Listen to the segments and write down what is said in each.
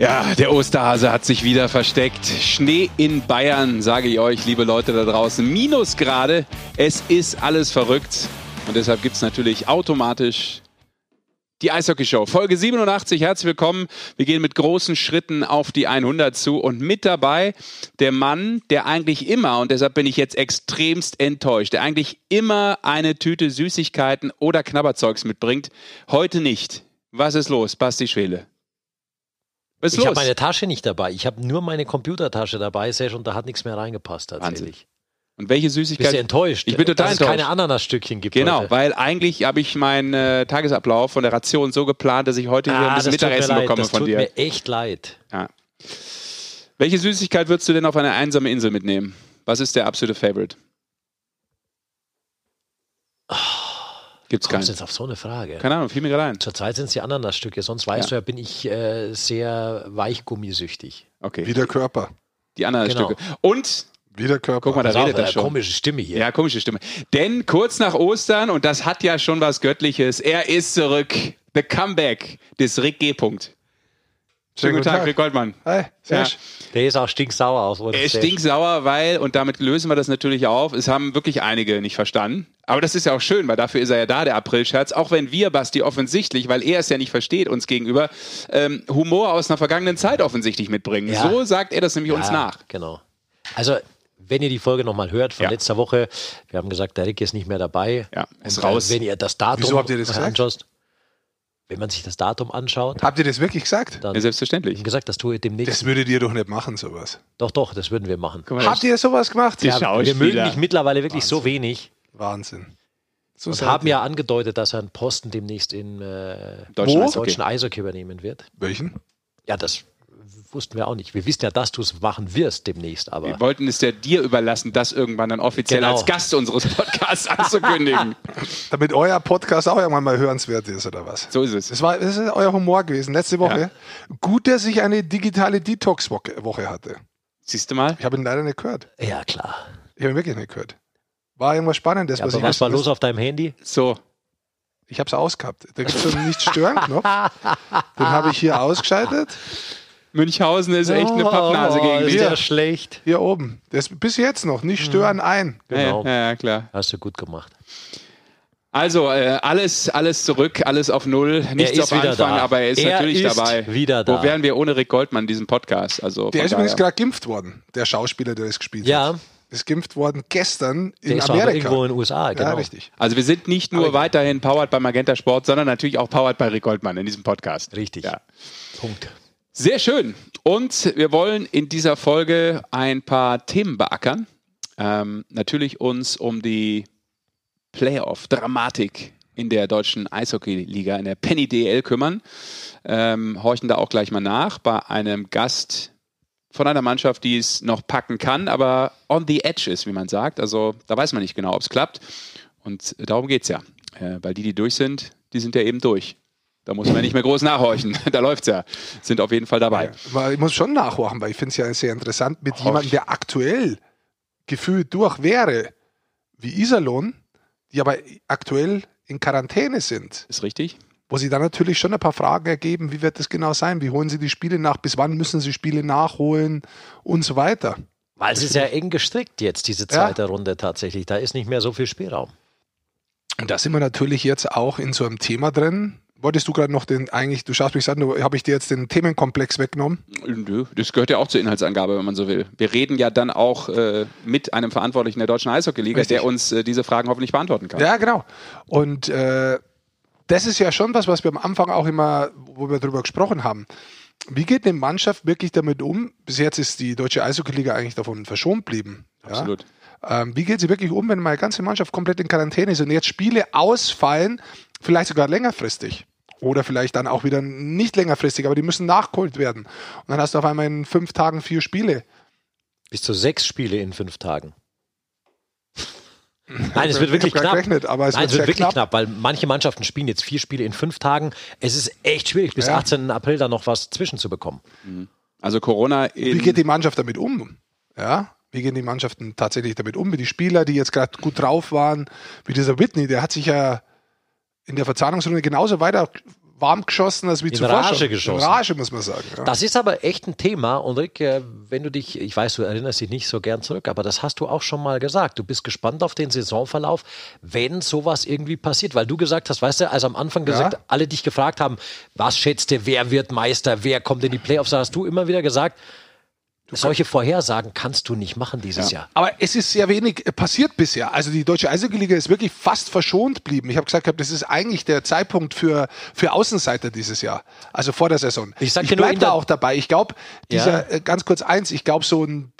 Ja, der Osterhase hat sich wieder versteckt. Schnee in Bayern, sage ich euch, liebe Leute da draußen. Minusgrade. Es ist alles verrückt. Und deshalb gibt es natürlich automatisch die Eishockey-Show. Folge 87, herzlich willkommen. Wir gehen mit großen Schritten auf die 100 zu und mit dabei der Mann, der eigentlich immer, und deshalb bin ich jetzt extremst enttäuscht, der eigentlich immer eine Tüte Süßigkeiten oder Knabberzeugs mitbringt. Heute nicht. Was ist los, Basti Schwele? Was ist ich habe meine Tasche nicht dabei. Ich habe nur meine Computertasche dabei, Sesh, und da hat nichts mehr reingepasst tatsächlich. Wahnsinn. Und welche Süßigkeit? Bist du enttäuscht? Ich bin total dass enttäuscht. es keine Ananasstückchen gibt. Genau, heute. weil eigentlich habe ich meinen äh, Tagesablauf von der Ration so geplant, dass ich heute hier ah, ein bisschen Mittagessen bekomme von dir. Das tut mir echt leid. Ja. Welche Süßigkeit würdest du denn auf eine einsame Insel mitnehmen? Was ist der absolute Favorite? Oh. Gibt's Kommst jetzt auf so eine Frage? Keine Ahnung, fiel mir gerade ein. Zurzeit sind es die Ananasstücke, sonst weißt ja. du ja, bin ich äh, sehr weichgummisüchtig. Okay. Wie der Körper. Die Ananasstücke. Genau. Und wie der Körper. Guck mal, da redet er schon. Komische Stimme hier. Ja, komische Stimme. Denn kurz nach Ostern, und das hat ja schon was Göttliches, er ist zurück. The Comeback des Rick G. -Punkt. Schönen guten Tag, Tag, Rick Goldmann. Hi, ja. Der ist auch stinksauer aus. Er ist stinksauer, weil, und damit lösen wir das natürlich auf, es haben wirklich einige nicht verstanden. Aber das ist ja auch schön, weil dafür ist er ja da, der Aprilscherz. Auch wenn wir, Basti, offensichtlich, weil er es ja nicht versteht, uns gegenüber, ähm, Humor aus einer vergangenen Zeit offensichtlich mitbringen. Ja. So sagt er das nämlich ja, uns nach. Genau. Also, wenn ihr die Folge nochmal hört von ja. letzter Woche, wir haben gesagt, der Rick ist nicht mehr dabei. Ja, ist und, raus. Äh, wenn ihr das Datum Wieso habt ihr das gesagt? anschaut, wenn man sich das Datum anschaut. Habt ihr das wirklich gesagt? Dann ja, selbstverständlich. Wir gesagt, das tue ich demnächst. Das würdet ihr doch nicht machen, sowas. Doch, doch, das würden wir machen. Mal, Habt ihr sowas gemacht? Ja, wir mögen dich mittlerweile wirklich Wahnsinn. so wenig. Wahnsinn. So und haben ja angedeutet, dass er einen Posten demnächst in äh, deutschen, Eishockey. deutschen Eishockey übernehmen wird. Welchen? Ja, das wussten wir auch nicht. Wir wissen ja, dass du es machen wirst demnächst, aber. Wir wollten es ja dir überlassen, das irgendwann dann offiziell genau. als Gast unseres Podcasts anzukündigen. Damit euer Podcast auch irgendwann mal hörenswert ist, oder was? So ist es. Das, war, das ist euer Humor gewesen, letzte Woche. Ja. Gut, dass ich eine digitale Detox-Woche hatte. Siehst du mal? Ich habe ihn leider nicht gehört. Ja, klar. Ich habe ihn wirklich nicht gehört. War irgendwas Spannendes. Ja, was, ich was war los auf deinem Handy? So. Ich habe es ausgehabt. Da gibt es nicht stören Knopf. Den habe ich hier ausgeschaltet. Münchhausen ist echt eine Pappnase oh, gegen dich. Ist ja schlecht. Hier oben. Das bis jetzt noch. Nicht stören mhm. ein. Genau. Ja, ja, klar. Hast du gut gemacht. Also, äh, alles, alles zurück, alles auf Null, nichts auf Anfang, da. aber er ist er natürlich ist dabei. Wieder da. Wo wären wir ohne Rick Goldmann in diesem Podcast? Also, der ist übrigens gerade geimpft worden, der Schauspieler, der das gespielt ja. hat. Ist geimpft worden gestern in der Amerika. irgendwo in den USA, genau. Ja, richtig. Also wir sind nicht nur aber weiterhin powered bei Magenta Sport, sondern natürlich auch powered bei Rick Goldmann in diesem Podcast. Richtig. Ja. Punkt. Sehr schön. Und wir wollen in dieser Folge ein paar Themen beackern. Ähm, natürlich uns um die Playoff-Dramatik in der deutschen Eishockey-Liga, in der Penny DL kümmern. Ähm, horchen da auch gleich mal nach bei einem Gast von einer Mannschaft, die es noch packen kann, aber on the edge ist, wie man sagt. Also da weiß man nicht genau, ob es klappt. Und darum geht es ja. Äh, weil die, die durch sind, die sind ja eben durch. Da muss man nicht mehr groß nachhorchen. Da läuft es ja. Sind auf jeden Fall dabei. Ja, ich muss schon nachhorchen, weil ich finde es ja sehr interessant mit jemandem, der aktuell gefühlt durch wäre, wie Iserlohn, die aber aktuell in Quarantäne sind. Ist richtig. Wo sie dann natürlich schon ein paar Fragen ergeben, wie wird das genau sein? Wie holen sie die Spiele nach? Bis wann müssen sie Spiele nachholen? Und so weiter. Weil es ist ja eng gestrickt jetzt, diese zweite ja. Runde tatsächlich. Da ist nicht mehr so viel Spielraum. Und da sind wir natürlich jetzt auch in so einem Thema drin, Wolltest du gerade noch den, eigentlich, du schaust mich an, habe ich dir jetzt den Themenkomplex weggenommen? Nö, das gehört ja auch zur Inhaltsangabe, wenn man so will. Wir reden ja dann auch äh, mit einem Verantwortlichen der Deutschen Eishockey-Liga, der uns äh, diese Fragen hoffentlich beantworten kann. Ja, genau. Und äh, das ist ja schon was, was wir am Anfang auch immer, wo wir darüber gesprochen haben. Wie geht eine Mannschaft wirklich damit um? Bis jetzt ist die Deutsche Eishockey-Liga eigentlich davon verschont geblieben. Absolut. Ja? Ähm, wie geht sie wirklich um, wenn meine ganze Mannschaft komplett in Quarantäne ist und jetzt Spiele ausfallen, vielleicht sogar längerfristig? Oder vielleicht dann auch wieder nicht längerfristig, aber die müssen nachgeholt werden. Und dann hast du auf einmal in fünf Tagen vier Spiele. Bis zu sechs Spiele in fünf Tagen. Nein, es wird wirklich knapp. Gerechnet, aber es Nein, wird, es wird wirklich knapp. knapp. weil manche Mannschaften spielen jetzt vier Spiele in fünf Tagen. Es ist echt schwierig, bis ja. 18. April da noch was zwischenzubekommen. Mhm. Also Corona. Wie geht die Mannschaft damit um? Ja, wie gehen die Mannschaften tatsächlich damit um? Wie die Spieler, die jetzt gerade gut drauf waren, wie dieser Whitney, der hat sich ja in der Verzahnungsrunde genauso weiter warm geschossen als wie in zuvor. Rage schon. geschossen. In Rage, muss man sagen. Ja. Das ist aber echt ein Thema. Und Rick, äh, wenn du dich, ich weiß, du erinnerst dich nicht so gern zurück, aber das hast du auch schon mal gesagt. Du bist gespannt auf den Saisonverlauf, wenn sowas irgendwie passiert. Weil du gesagt hast, weißt du, als am Anfang gesagt, Ja. alle dich gefragt haben, was schätzt ihr, wer wird Meister, wer kommt in die Playoffs, da hast du immer wieder gesagt, solche Vorhersagen kannst du nicht machen dieses Jahr. Aber es ist sehr wenig äh, passiert bisher. Also die deutsche Eishockey-Liga ist wirklich fast verschont blieben. Ich habe gesagt, das ist eigentlich der Zeitpunkt für, für Außenseiter dieses Jahr. Also vor der Saison. Ich sag dir nur bleib in da auch dabei. Ich glaube, dieser, Ja. äh, ganz kurz eins, ich glaube, so ein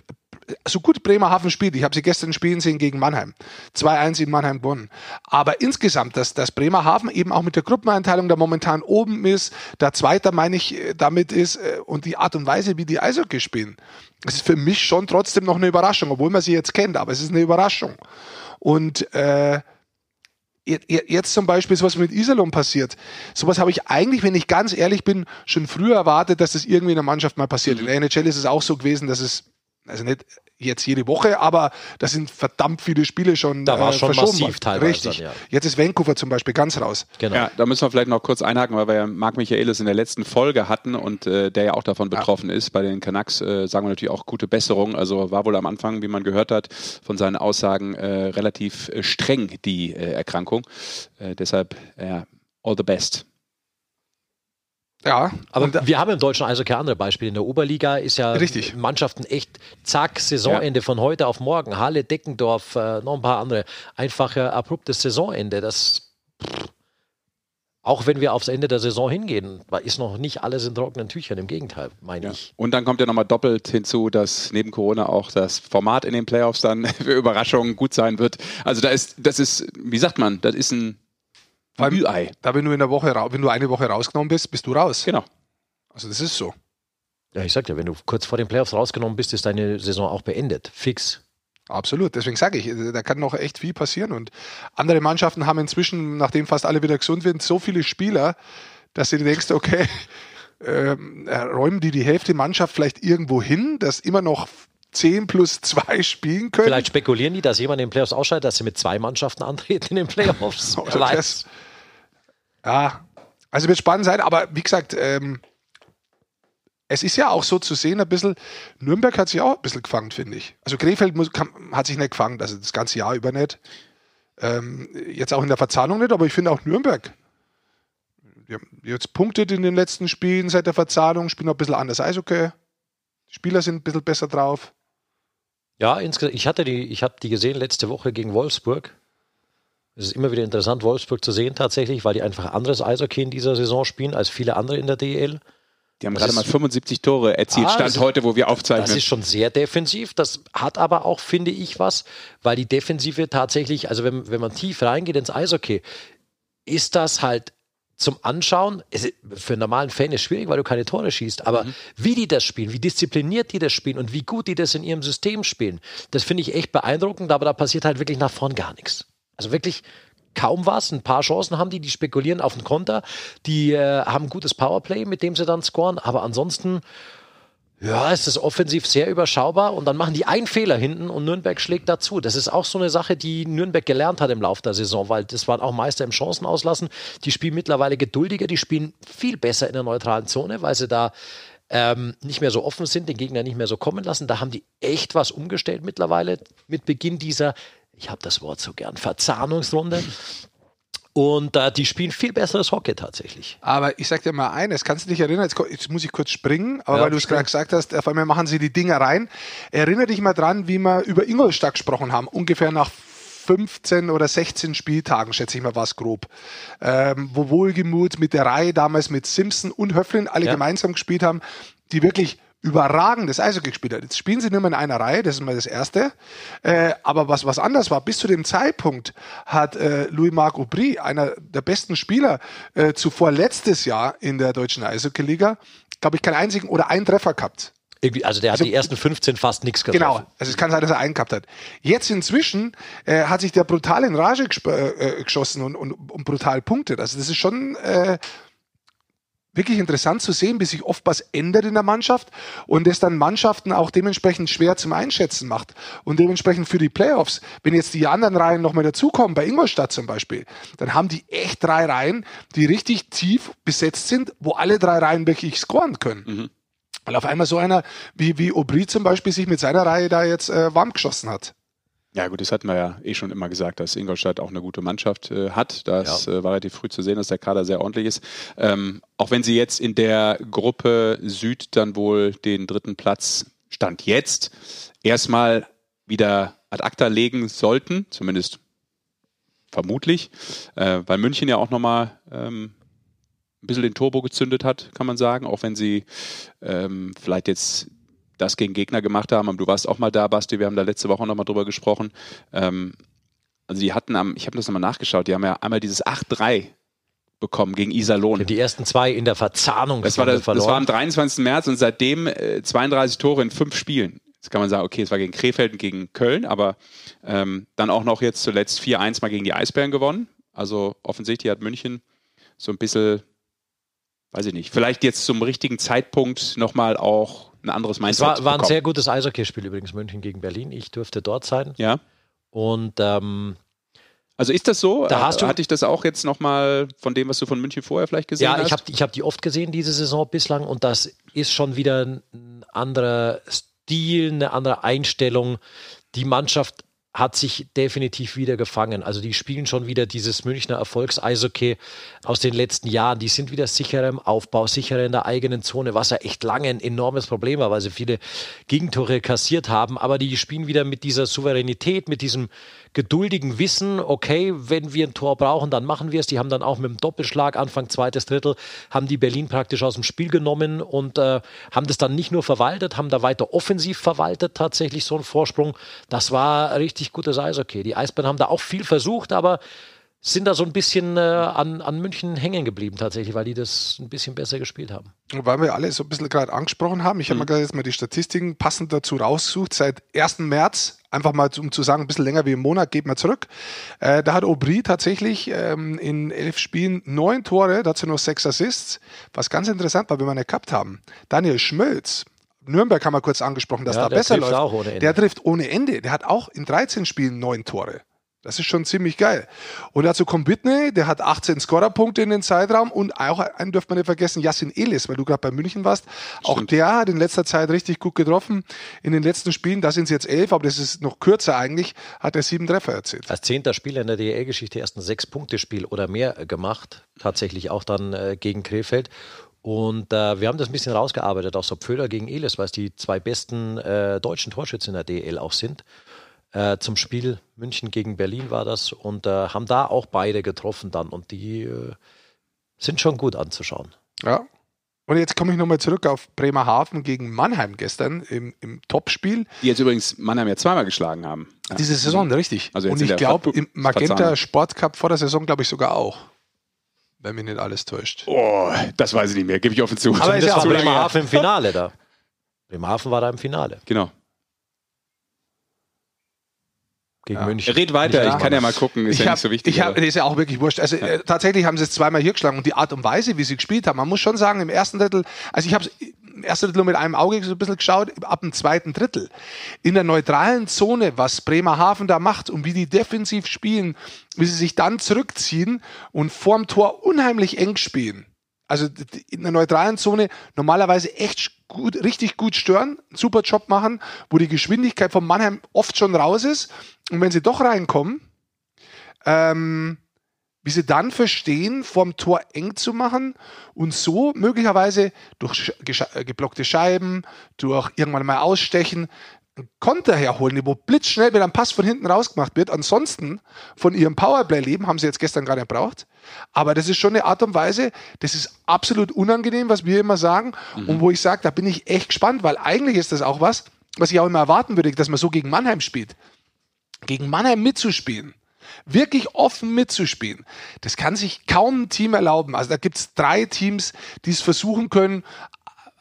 so gut Bremerhaven spielt, ich habe sie gestern spielen sehen gegen Mannheim. 2-1 in Mannheim gewonnen. Aber insgesamt, dass, dass Bremerhaven eben auch mit der Gruppeneinteilung da momentan oben ist, der Zweiter, meine ich, äh, damit ist äh, und die Art und Weise, wie die Eishockey spielen, das ist für mich schon trotzdem noch eine Überraschung, obwohl man sie jetzt kennt, aber es ist eine Überraschung. Und äh, je- je- jetzt zum Beispiel sowas mit Iserlohn passiert. Sowas habe ich eigentlich, wenn ich ganz ehrlich bin, schon früher erwartet, dass das irgendwie in der Mannschaft mal passiert. In der NHL ist es auch so gewesen, dass es, also nicht jetzt jede Woche, aber da sind verdammt viele Spiele schon, äh, Da war schon verschoben massiv teilweise Richtig. dann, ja. Jetzt ist Vancouver zum Beispiel ganz raus. Genau. Ja, da müssen wir vielleicht noch kurz einhaken, weil wir ja Marc Michaelis in der letzten Folge hatten und äh, der ja auch davon betroffen ist. Bei den Canucks äh, sagen wir natürlich auch gute Besserung. Also war wohl am Anfang, wie man gehört hat, von seinen Aussagen äh, relativ äh, streng die äh, Erkrankung. Äh, deshalb, ja, all the best. Ja, Aber und, wir haben im deutschen Eishockey andere Beispiele. In der Oberliga ist ja Richtig. Mannschaften echt zack, Saisonende von heute auf morgen. Halle, Deckendorf, äh, noch ein paar andere. Einfach äh, abruptes Saisonende. Das pff, auch wenn wir aufs Ende der Saison hingehen, ist noch nicht alles in trockenen Tüchern. Im Gegenteil, meine Ja. ich. Und dann kommt ja nochmal doppelt hinzu, dass neben Corona auch das Format in den Playoffs dann für Überraschungen gut sein wird. Also da ist, das ist, wie sagt man, das ist ein Allem- Ü-Ei. da wenn du in der Woche, wenn du eine Woche rausgenommen bist, bist du raus. Genau. Also das ist so. Ja, ich sag dir, wenn du kurz vor den Playoffs rausgenommen bist, ist deine Saison auch beendet. Fix. Absolut. Deswegen sage ich, da kann noch echt viel passieren. Und andere Mannschaften haben inzwischen, nachdem fast alle wieder gesund sind, so viele Spieler, dass du dir denkst, okay, ähm, äh, räumen die die Hälfte Mannschaft vielleicht irgendwo hin, dass immer noch 10 plus 2 spielen können? Vielleicht spekulieren die, dass jemand in den Playoffs ausscheidet, dass sie mit zwei Mannschaften antreten in den Playoffs. Weiß. das. Ja, also wird spannend sein, aber wie gesagt, ähm, es ist ja auch so zu sehen, ein bisschen, Nürnberg hat sich auch ein bisschen gefangen, finde ich. Also Krefeld muss, kann, hat sich nicht gefangen, also das ganze Jahr über nicht. Ähm, jetzt auch in der Verzahnung nicht, aber ich finde auch Nürnberg. Die haben jetzt punktet in den letzten Spielen seit der Verzahnung, spielen auch ein bisschen anders Eishockey. Die Spieler sind ein bisschen besser drauf. Ja, insgesamt, ich hatte die, ich habe die gesehen letzte Woche gegen Wolfsburg. Es ist immer wieder interessant, Wolfsburg zu sehen tatsächlich, weil die einfach anderes Eishockey in dieser Saison spielen als viele andere in der DL. Die haben Das gerade mal 75 Tore erzielt, Ah, Stand heute, wo wir aufzeichnen. Das ist schon sehr defensiv. Das hat aber auch, finde ich, was, weil die Defensive tatsächlich, also wenn, wenn man tief reingeht ins Eishockey, ist das halt zum Anschauen, für einen normalen Fan ist schwierig, weil du keine Tore schießt, aber wie die das spielen, wie diszipliniert die das spielen und wie gut die das in ihrem System spielen, das finde ich echt beeindruckend, aber da passiert halt wirklich nach vorn gar nichts. Also wirklich kaum was, ein paar Chancen haben die, die spekulieren auf den Konter, die äh, haben ein gutes Powerplay, mit dem sie dann scoren, aber ansonsten ja, es ist offensiv sehr überschaubar und dann machen die einen Fehler hinten und Nürnberg schlägt dazu. Das ist auch so eine Sache, die Nürnberg gelernt hat im Laufe der Saison, weil das waren auch Meister im Chancenauslassen. Die spielen mittlerweile geduldiger, die spielen viel besser in der neutralen Zone, weil sie da ähm, nicht mehr so offen sind, den Gegner nicht mehr so kommen lassen. Da haben die echt was umgestellt mittlerweile mit Beginn dieser, ich habe das Wort so gern, Verzahnungsrunde. Und äh, die spielen viel besseres Hockey tatsächlich. Aber ich sag dir mal eines, kannst du dich erinnern, jetzt, jetzt muss ich kurz springen, aber Ja, weil du es gerade gesagt hast, auf einmal machen sie die Dinger rein. Erinnere dich mal dran, wie wir über Ingolstadt gesprochen haben, ungefähr nach 15 oder 16 Spieltagen, schätze ich mal, war es grob. Ähm, wo Wohlgemut mit der Reihe damals mit Simpson und Höflin alle Ja. gemeinsam gespielt haben, die wirklich überragendes Eishockey gespielt haben. Jetzt spielen sie nicht mehr in einer Reihe, das ist mal das Erste. Äh, aber was, was anders war, bis zu dem Zeitpunkt hat äh, Louis-Marc Aubry, einer der besten Spieler, äh, zuvor letztes Jahr in der deutschen Eishockey-Liga, glaube ich, keinen einzigen oder einen Treffer gehabt. Irgendwie, also der hat Also- die ersten 15 fast nichts getroffen. Genau, also es kann sein, dass er einen gehabt hat. Jetzt inzwischen äh, hat sich der brutal in Rage gesp- äh, äh, geschossen und, und, und brutal punktet. Also das ist schon äh, wirklich interessant zu sehen, wie sich oft was ändert in der Mannschaft und es dann Mannschaften auch dementsprechend schwer zum Einschätzen macht. Und dementsprechend für die Playoffs, wenn jetzt die anderen Reihen nochmal dazukommen, bei Ingolstadt zum Beispiel, dann haben die echt drei Reihen, die richtig tief besetzt sind, wo alle drei Reihen wirklich scoren können. Mhm. Weil auf einmal so einer wie, wie Aubry zum Beispiel sich mit seiner Reihe da jetzt äh, warm geschossen hat. Ja gut, das hatten wir ja eh schon immer gesagt, dass Ingolstadt auch eine gute Mannschaft äh, hat. Das ja. äh, war relativ früh zu sehen, dass der Kader sehr ordentlich ist. Ähm, auch wenn sie jetzt in der Gruppe Süd dann wohl den dritten Platz Stand jetzt erstmal wieder ad acta legen sollten, zumindest vermutlich, äh, weil München ja auch nochmal ähm, ein bisschen den Turbo gezündet hat, kann man sagen, auch wenn sie ähm, vielleicht jetzt das gegen Gegner gemacht haben. Du warst auch mal da, Basti, wir haben da letzte Woche nochmal drüber gesprochen. Ähm, also die hatten am, ich habe das nochmal nachgeschaut, die haben ja einmal dieses 8-3 bekommen gegen Iserlohn. Die ersten zwei in der Verzahnung. Das war, das, das war am 23. März und seitdem äh, 32 Tore in fünf Spielen. Jetzt kann man sagen, okay, es war gegen Krefeld und gegen Köln, aber ähm, dann auch noch jetzt zuletzt 4-1 mal gegen die Eisbären gewonnen. Also offensichtlich hat München so ein bisschen, weiß ich nicht, vielleicht jetzt zum richtigen Zeitpunkt nochmal auch ein anderes Mindset. Es war, war ein sehr gutes Eishockeyspiel übrigens, München gegen Berlin. Ich durfte dort sein. Ja. Und ähm, also ist das so? Da hast du, Hatte ich das auch jetzt nochmal von dem, was du von München vorher vielleicht gesehen ja, hast? Ja, ich habe ich hab die oft gesehen, diese Saison bislang. Und das ist schon wieder ein anderer Stil, eine andere Einstellung. Die Mannschaft hat sich definitiv wieder gefangen. Also die spielen schon wieder dieses Münchner Erfolgs-Eishockey aus den letzten Jahren. Die sind wieder sicherer im Aufbau, sicherer in der eigenen Zone, was ja echt lange ein enormes Problem war, weil sie viele Gegentore kassiert haben. Aber die spielen wieder mit dieser Souveränität, mit diesem geduldigen Wissen, okay, wenn wir ein Tor brauchen, dann machen wir es. Die haben dann auch mit dem Doppelschlag Anfang zweites Drittel, haben die Berlin praktisch aus dem Spiel genommen und äh, haben das dann nicht nur verwaltet, haben da weiter offensiv verwaltet, tatsächlich so ein Vorsprung. Das war richtig gutes Eishockey. Die Eisbären haben da auch viel versucht, aber sind da so ein bisschen äh, an, an München hängen geblieben tatsächlich, weil die das ein bisschen besser gespielt haben. Weil wir alle so ein bisschen gerade angesprochen haben, ich mhm. habe mir gerade jetzt mal die Statistiken passend dazu rausgesucht. Seit 1. März, einfach mal um zu sagen, ein bisschen länger wie im Monat, geht mal zurück. Äh, da hat Aubry tatsächlich ähm, in elf Spielen neun Tore, dazu noch sechs Assists. Was ganz interessant war, wenn wir nicht gehabt haben. Daniel Schmölz, Nürnberg haben wir kurz angesprochen, dass ja, da besser läuft. Der trifft ohne Ende. Der hat auch in 13 Spielen neun Tore. Das ist schon ziemlich geil. Und dazu kommt Whitney, der hat 18 Scorerpunkte in den Zeitraum und auch einen dürfte man nicht vergessen, Yassin Elis, weil du gerade bei München warst. Stimmt. Auch der hat in letzter Zeit richtig gut getroffen. In den letzten Spielen, da sind es jetzt elf, aber das ist noch kürzer eigentlich, hat er sieben Treffer erzielt. Als zehnter Spieler in der DL-Geschichte erst ein Sechs-Punkte-Spiel oder mehr gemacht. Tatsächlich auch dann äh, gegen Krefeld. Und äh, wir haben das ein bisschen rausgearbeitet, auch so Pföder gegen Elis, weil es die zwei besten äh, deutschen Torschützen in der DL auch sind äh, zum Spiel München gegen Berlin war das und äh, haben da auch beide getroffen dann und die äh, sind schon gut anzuschauen. Ja. Und jetzt komme ich nochmal zurück auf Bremerhaven gegen Mannheim gestern im, im Topspiel. Die jetzt übrigens Mannheim ja zweimal geschlagen haben. Ja. Diese Saison, richtig. Also und ich glaube, im Magenta Sportcup vor der Saison, glaube ich, sogar auch wenn mich nicht alles täuscht. Oh, das weiß ich nicht mehr, gebe ich offen zu. Aber ist ja auch Bremerhaven im Finale da. Bremerhaven war da im Finale. Genau gegen ja. München. Red weiter, ich kann ja mal gucken, ist ich ja hab, nicht so wichtig. Ich hab, ist ja auch wirklich wurscht. Also ja. äh, tatsächlich haben sie es zweimal hier geschlagen und die Art und Weise, wie sie gespielt haben, man muss schon sagen, im ersten Drittel, also ich habe im ersten Drittel mit einem Auge so ein bisschen geschaut, ab dem zweiten Drittel. In der neutralen Zone, was Bremerhaven da macht und wie die defensiv spielen, wie sie sich dann zurückziehen und vorm Tor unheimlich eng spielen also in der neutralen Zone normalerweise echt gut, richtig gut stören, super Job machen, wo die Geschwindigkeit von Mannheim oft schon raus ist. Und wenn sie doch reinkommen, ähm, wie sie dann verstehen, vorm Tor eng zu machen und so möglicherweise durch geblockte Scheiben, durch irgendwann mal ausstechen, Konter herholen, wo blitzschnell mit einem Pass von hinten rausgemacht wird. Ansonsten von ihrem Powerplay leben, haben sie jetzt gestern gar nicht braucht. Aber das ist schon eine Art und Weise, das ist absolut unangenehm, was wir immer sagen. Mhm. Und wo ich sage, da bin ich echt gespannt, weil eigentlich ist das auch was, was ich auch immer erwarten würde, dass man so gegen Mannheim spielt. Gegen Mannheim mitzuspielen wirklich offen mitzuspielen. Das kann sich kaum ein Team erlauben. Also da gibt es drei Teams, die es versuchen können,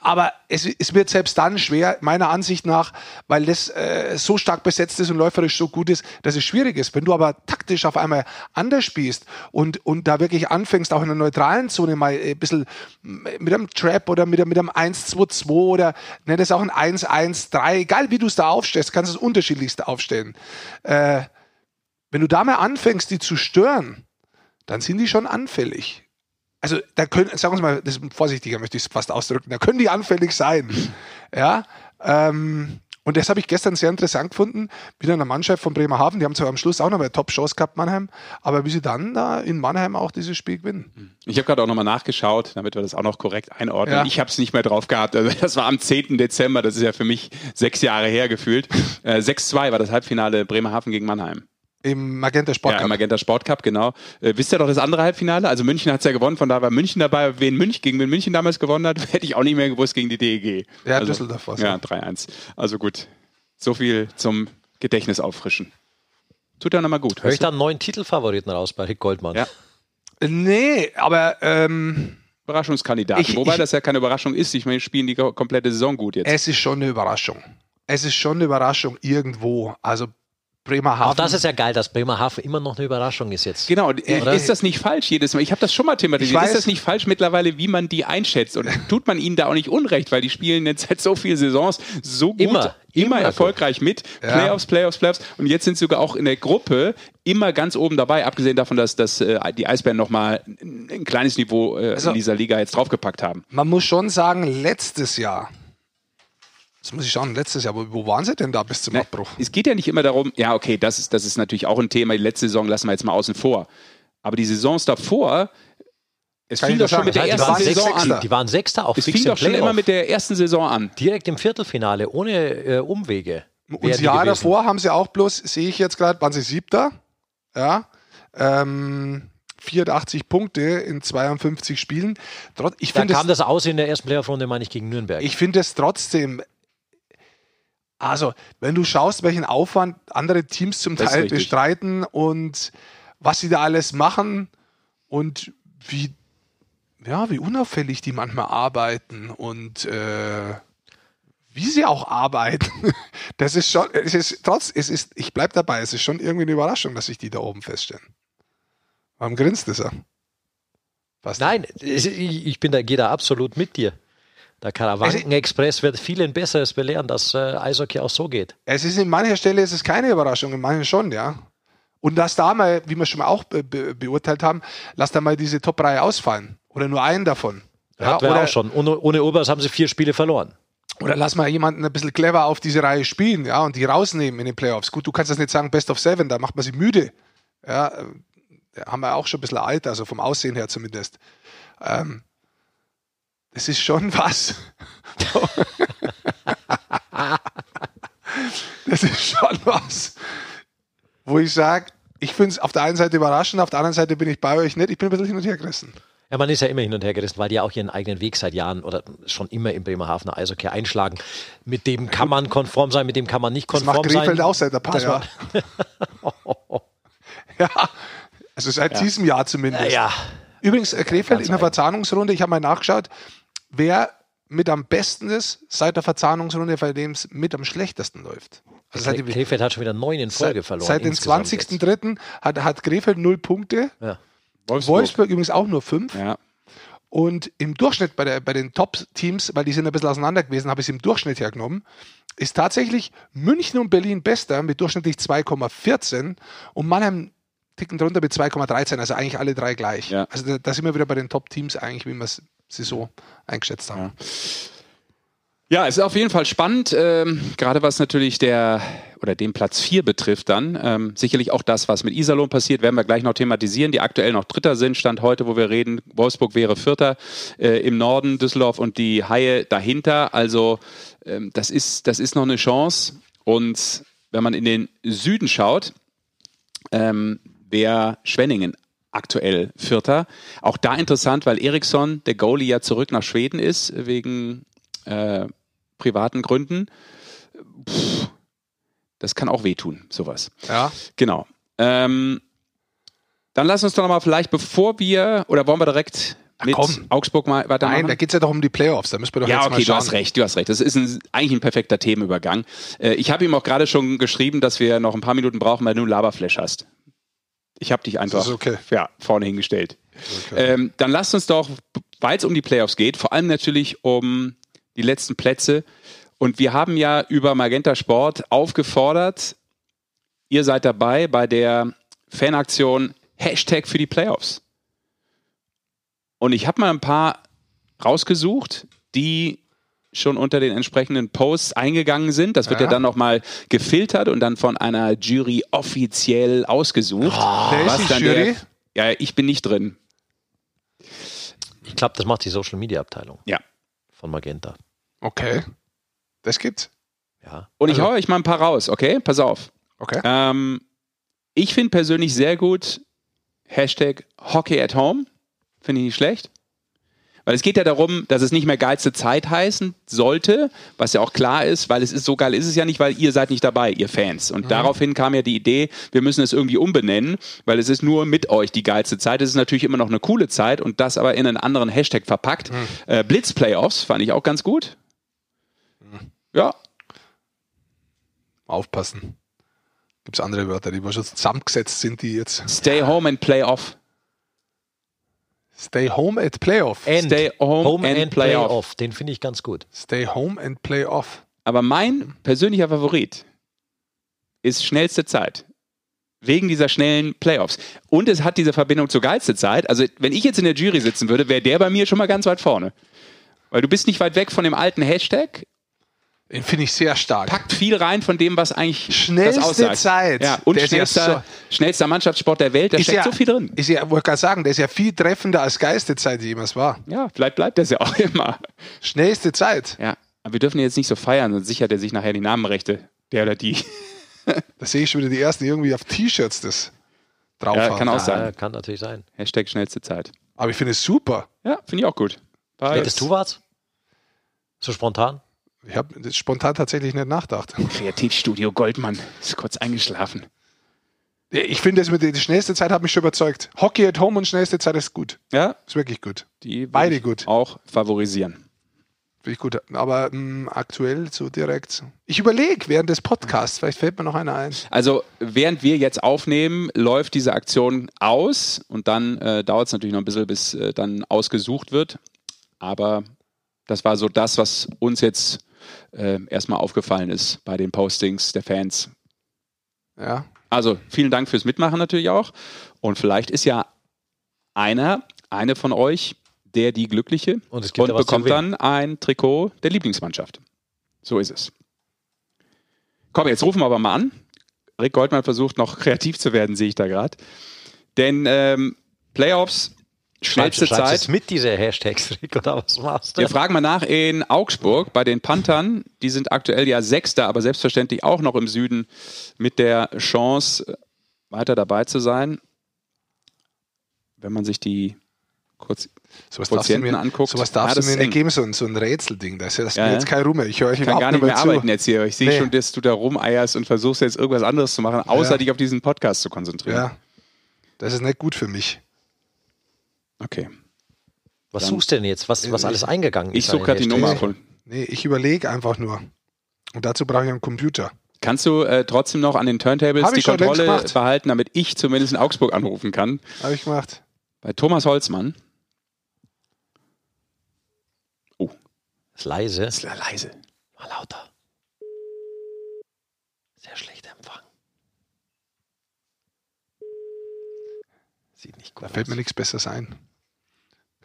aber es, es wird selbst dann schwer, meiner Ansicht nach, weil das äh, so stark besetzt ist und läuferisch so gut ist, dass es schwierig ist. Wenn du aber taktisch auf einmal anders spielst und, und da wirklich anfängst, auch in der neutralen Zone mal ein bisschen mit einem Trap oder mit, mit einem 1-2-2 oder nenn das auch ein 1-1-3, egal wie du es da aufstellst, kannst du es unterschiedlichste aufstellen. Äh, wenn du da mal anfängst, die zu stören, dann sind die schon anfällig also da können, sagen wir mal, das ist vorsichtiger möchte ich es fast ausdrücken, da können die anfällig sein. ja. Ähm, und das habe ich gestern sehr interessant gefunden. Wieder eine Mannschaft von Bremerhaven, die haben zwar am Schluss auch noch eine Top-Chance gehabt, Mannheim, aber wie sie dann da in Mannheim auch dieses Spiel gewinnen. Ich habe gerade auch nochmal nachgeschaut, damit wir das auch noch korrekt einordnen. Ja. Ich habe es nicht mehr drauf gehabt. Also das war am 10. Dezember, das ist ja für mich sechs Jahre her gefühlt. Äh, 6-2 war das Halbfinale Bremerhaven gegen Mannheim. Im Magenta Sport Cup. Ja, im Magenta Sport Cup, genau. Äh, wisst ihr doch das andere Halbfinale? Also München hat es ja gewonnen, von da war München dabei. Wen München, gegen wen München damals gewonnen hat, hätte ich auch nicht mehr gewusst gegen die DEG. Ja, also, Düsseldorf war Ja, 3-1. Also gut. So viel zum Gedächtnis auffrischen. Tut ja nochmal gut. Hör ich da einen neuen Titelfavoriten raus bei Rick Goldmann? Ja. Nee, aber ähm, Überraschungskandidaten. Ich, Wobei ich, das ja keine Überraschung ist. Ich meine, spielen die komplette Saison gut jetzt. Es ist schon eine Überraschung. Es ist schon eine Überraschung irgendwo. Also Bremerhaven. Auch das ist ja geil, dass Bremerhaven immer noch eine Überraschung ist jetzt. Genau, Oder? ist das nicht falsch jedes Mal? Ich habe das schon mal thematisiert. Ist das nicht falsch mittlerweile, wie man die einschätzt? Und tut man ihnen da auch nicht unrecht, weil die spielen jetzt seit so vielen Saisons so gut, immer, immer, immer erfolgreich mit. Ja. Playoffs, Playoffs, Playoffs. Und jetzt sind sie sogar auch in der Gruppe immer ganz oben dabei, abgesehen davon, dass, dass äh, die Eisbären nochmal ein kleines Niveau äh, also, in dieser Liga jetzt draufgepackt haben. Man muss schon sagen, letztes Jahr Jetzt muss ich schauen, letztes Jahr, wo, wo waren sie denn da bis zum Abbruch? Es geht ja nicht immer darum, ja, okay, das ist, das ist natürlich auch ein Thema. Die letzte Saison lassen wir jetzt mal außen vor. Aber die Saisons davor, es Kann fing doch schon mit der ersten Saison an. Die waren Sechster auch Es fing doch schon immer mit der ersten Saison an. Direkt im Viertelfinale, ohne äh, Umwege. Und das Jahr gewesen. davor haben sie auch bloß, sehe ich jetzt gerade, waren sie Siebter. Ja. Ähm, 84 Punkte in 52 Spielen. Ich da kam das, das aus in der ersten Playoff-Runde, meine ich, gegen Nürnberg. Ich finde es trotzdem also, wenn du schaust, welchen Aufwand andere Teams zum Teil bestreiten und was sie da alles machen und wie, ja, wie unauffällig die manchmal arbeiten und äh, wie sie auch arbeiten, das ist schon, es ist trotz, es ist, ich bleib dabei, es ist schon irgendwie eine Überraschung, dass sich die da oben feststellen. Warum grinst es er? Nein, ich bin da, gehe da absolut mit dir. Der Karawanken-Express wird vielen Besseres belehren, dass äh, Eishockey auch so geht. Es ist in mancher Stelle ist es keine Überraschung, in manchen schon, ja. Und lass da mal, wie wir schon mal auch be be beurteilt haben, lass da mal diese Top-Reihe ausfallen. Oder nur einen davon. Ja, Hatten oder, auch schon. Ohne, ohne Obers haben sie vier Spiele verloren. Oder lass mal jemanden ein bisschen clever auf diese Reihe spielen, ja, und die rausnehmen in den Playoffs. Gut, du kannst das nicht sagen, Best of Seven, da macht man sie müde. Ja, haben wir auch schon ein bisschen alt, also vom Aussehen her zumindest. Ähm, das ist schon was. das ist schon was, wo ich sage, ich finde es auf der einen Seite überraschend, auf der anderen Seite bin ich bei euch nicht. Ich bin ein bisschen hin und her gerissen. Ja, man ist ja immer hin und her gerissen, weil die ja auch ihren eigenen Weg seit Jahren oder schon immer im Bremerhavener Eishockey einschlagen. Mit dem kann man konform sein, mit dem kann man nicht konform sein. Das macht Krefeld auch seit ein paar Jahren. ja, also seit ja. diesem Jahr zumindest. Ja, ja. Übrigens, äh, Krefeld in der Verzahnungsrunde, ich habe mal nachgeschaut, wer mit am besten ist seit der Verzahnungsrunde, bei dem es mit am schlechtesten läuft. Also seit Krefeld hat schon wieder neun in Folge verloren. Seit dem 20.03. Hat, hat Krefeld null Punkte. Ja. Wolfsburg. Wolfsburg. übrigens auch nur fünf. Ja. Und im Durchschnitt bei, der, bei den Top-Teams, weil die sind ein bisschen auseinander gewesen, habe ich es im Durchschnitt hergenommen, ist tatsächlich München und Berlin bester mit durchschnittlich 2,14 und Mannheim ticken drunter mit 2,13, also eigentlich alle drei gleich. Ja. Also da, da, sind wir wieder bei den Top-Teams eigentlich, wie wir es so eingeschätzt haben. Ja. Ja, es ist auf jeden Fall spannend, ähm, gerade was natürlich der oder den Platz 4 betrifft dann. Ähm, sicherlich auch das, was mit Iserlohn passiert, werden wir gleich noch thematisieren, die aktuell noch Dritter sind, Stand heute, wo wir reden. Wolfsburg wäre Vierter äh, im Norden, Düsseldorf und die Haie dahinter. Also ähm, das, ist, das ist noch eine Chance. Und wenn man in den Süden schaut, ähm, wäre Schwenningen aktuell Vierter. Auch da interessant, weil Eriksson, der Goalie, ja zurück nach Schweden ist, wegen äh, privaten Gründen. Puh, das kann auch wehtun, sowas. Ja. Genau. Ähm, dann lass uns doch nochmal vielleicht, bevor wir, oder wollen wir direkt mit komm. Augsburg mal weitermachen? Nein, da geht es ja doch um die Playoffs. Da müssen wir doch Ja, jetzt okay, mal du schauen. hast recht, du hast recht. Das ist ein, eigentlich ein perfekter Themenübergang. Äh, ich habe ihm auch gerade schon geschrieben, dass wir noch ein paar Minuten brauchen, weil du einen Laberflash hast. Ich habe dich einfach okay. ja, vorne hingestellt. Okay. Ähm, dann lasst uns doch, weil es um die Playoffs geht, vor allem natürlich um die letzten Plätze. Und wir haben ja über Magenta Sport aufgefordert, ihr seid dabei bei der Fanaktion Hashtag für die Playoffs. Und ich habe mal ein paar rausgesucht, die schon unter den entsprechenden Posts eingegangen sind. Das wird ja, Ja. dann nochmal gefiltert und dann von einer Jury offiziell ausgesucht. Ist die dann Jury? Der, ja, ich bin nicht drin. Ich glaube, das macht die Social Media Abteilung Ja. von Magenta. Okay. Das gibt's. Ja. Und ich Also- hau euch mal ein paar raus, okay? Pass auf. Okay. Ähm, ich finde persönlich sehr gut Hashtag Hockey at Home. Finde ich nicht schlecht. Weil es geht ja darum, dass es nicht mehr geilste Zeit heißen sollte, was ja auch klar ist, weil es ist so geil ist es ja nicht, weil ihr seid nicht dabei, ihr Fans. Und daraufhin kam ja die Idee, wir müssen es irgendwie umbenennen, weil es ist nur mit euch die geilste Zeit. Es ist natürlich immer noch eine coole Zeit und das aber in einen anderen Hashtag verpackt. Äh, Blitz Playoffs fand ich auch ganz gut. Ja, Aufpassen. Gibt's andere Wörter, die schon zusammengesetzt sind, die jetzt Stay Home and Play Off. Stay home at Playoff. End. Stay home and play off. Den finde ich ganz gut. Stay home and play off. Aber mein persönlicher Favorit ist schnellste Zeit. Wegen dieser schnellen Playoffs. Und es hat diese Verbindung zur geilste Zeit. Also, wenn ich jetzt in der Jury sitzen würde, wäre der bei mir schon mal ganz weit vorne. Weil du bist nicht weit weg von dem alten Hashtag, Den finde ich sehr stark. packt viel rein von dem, was eigentlich Schnellste das aussagt. Zeit. Ja, und Der ist ja schnellster, schnellster Mannschaftssport der Welt, da steckt ja, so viel drin. Ist ja, wollte gerade sagen, der ist ja viel treffender als geilste Zeit, die jemals war. Ja, vielleicht bleibt das ja auch immer. Schnellste Zeit. Ja, aber wir dürfen jetzt nicht so feiern, sonst sichert er sich nachher die Namenrechte, der oder die. Da sehe ich schon wieder die ersten, die irgendwie auf T-Shirts das drauf Ja, haben. kann auch Ja, sein. kann natürlich sein. Hashtag schnellste Zeit. Aber ich finde es super. Ja, finde ich auch gut. War Hättest du was? So spontan? Ich habe spontan tatsächlich nicht nachgedacht. Kreativstudio Goldmann ist kurz eingeschlafen. Ich finde, das mit der die schnellste Zeit hat mich schon überzeugt. Hockey at Home und schnellste Zeit ist gut. Ja, Ist wirklich gut. die Beide gut. Auch favorisieren. Finde ich gut. Aber mh, aktuell so direkt. Ich überlege während des Podcasts, vielleicht fällt mir noch einer ein. Also, während wir jetzt aufnehmen, läuft diese Aktion aus und dann äh, dauert es natürlich noch ein bisschen, bis äh, dann ausgesucht wird. Aber das war so das, was uns jetzt äh, erstmal aufgefallen ist bei den Postings der Fans. Ja. Also, vielen Dank fürs Mitmachen natürlich auch. Und vielleicht ist ja einer, eine von euch, der die Glückliche Und zu bekommt dann ein Trikot der Lieblingsmannschaft. So ist es. Komm, jetzt rufen wir aber mal an. Rick Goldmann versucht noch kreativ zu werden, sehe ich da gerade. Denn ähm, Playoffs, schnellste Schreibst Zeit. mit diese Hashtags, Rick, oder was machst du? Wir fragen mal nach in Augsburg bei den Panthern. Die sind aktuell ja Sechster, aber selbstverständlich auch noch im Süden mit der Chance, weiter dabei zu sein. Wenn man sich die kurz darfst du Quotienten mir, anguckt. sowas Ja, darfst das du mir nicht geben, so ein, so ein Rätselding. Das ist ja das Ja, ja. jetzt kein Rumme. Ich höre euch Ich kann gar nicht mehr arbeiten jetzt hier. Ich sehe Nee. schon, dass du da rumeierst und versuchst jetzt irgendwas anderes zu machen, außer Ja. dich auf diesen Podcast zu konzentrieren. Ja. Das ist nicht gut für mich. Okay. was suchst du denn jetzt? Was, was alles eingegangen Ich ist? suche an gerade die Nummer von. Nee, ich überlege einfach nur. Und dazu brauche ich einen Computer. Kannst du äh, trotzdem noch an den Turntables Hab ich die Kontrolle behalten, damit ich zumindest in Augsburg anrufen kann? Habe ich gemacht. Bei Thomas Holzmann. Ist leise. Ist leise. Mal lauter. Sehr schlechter Empfang. Sieht nicht gut Da fällt aus. mir nichts Besseres ein.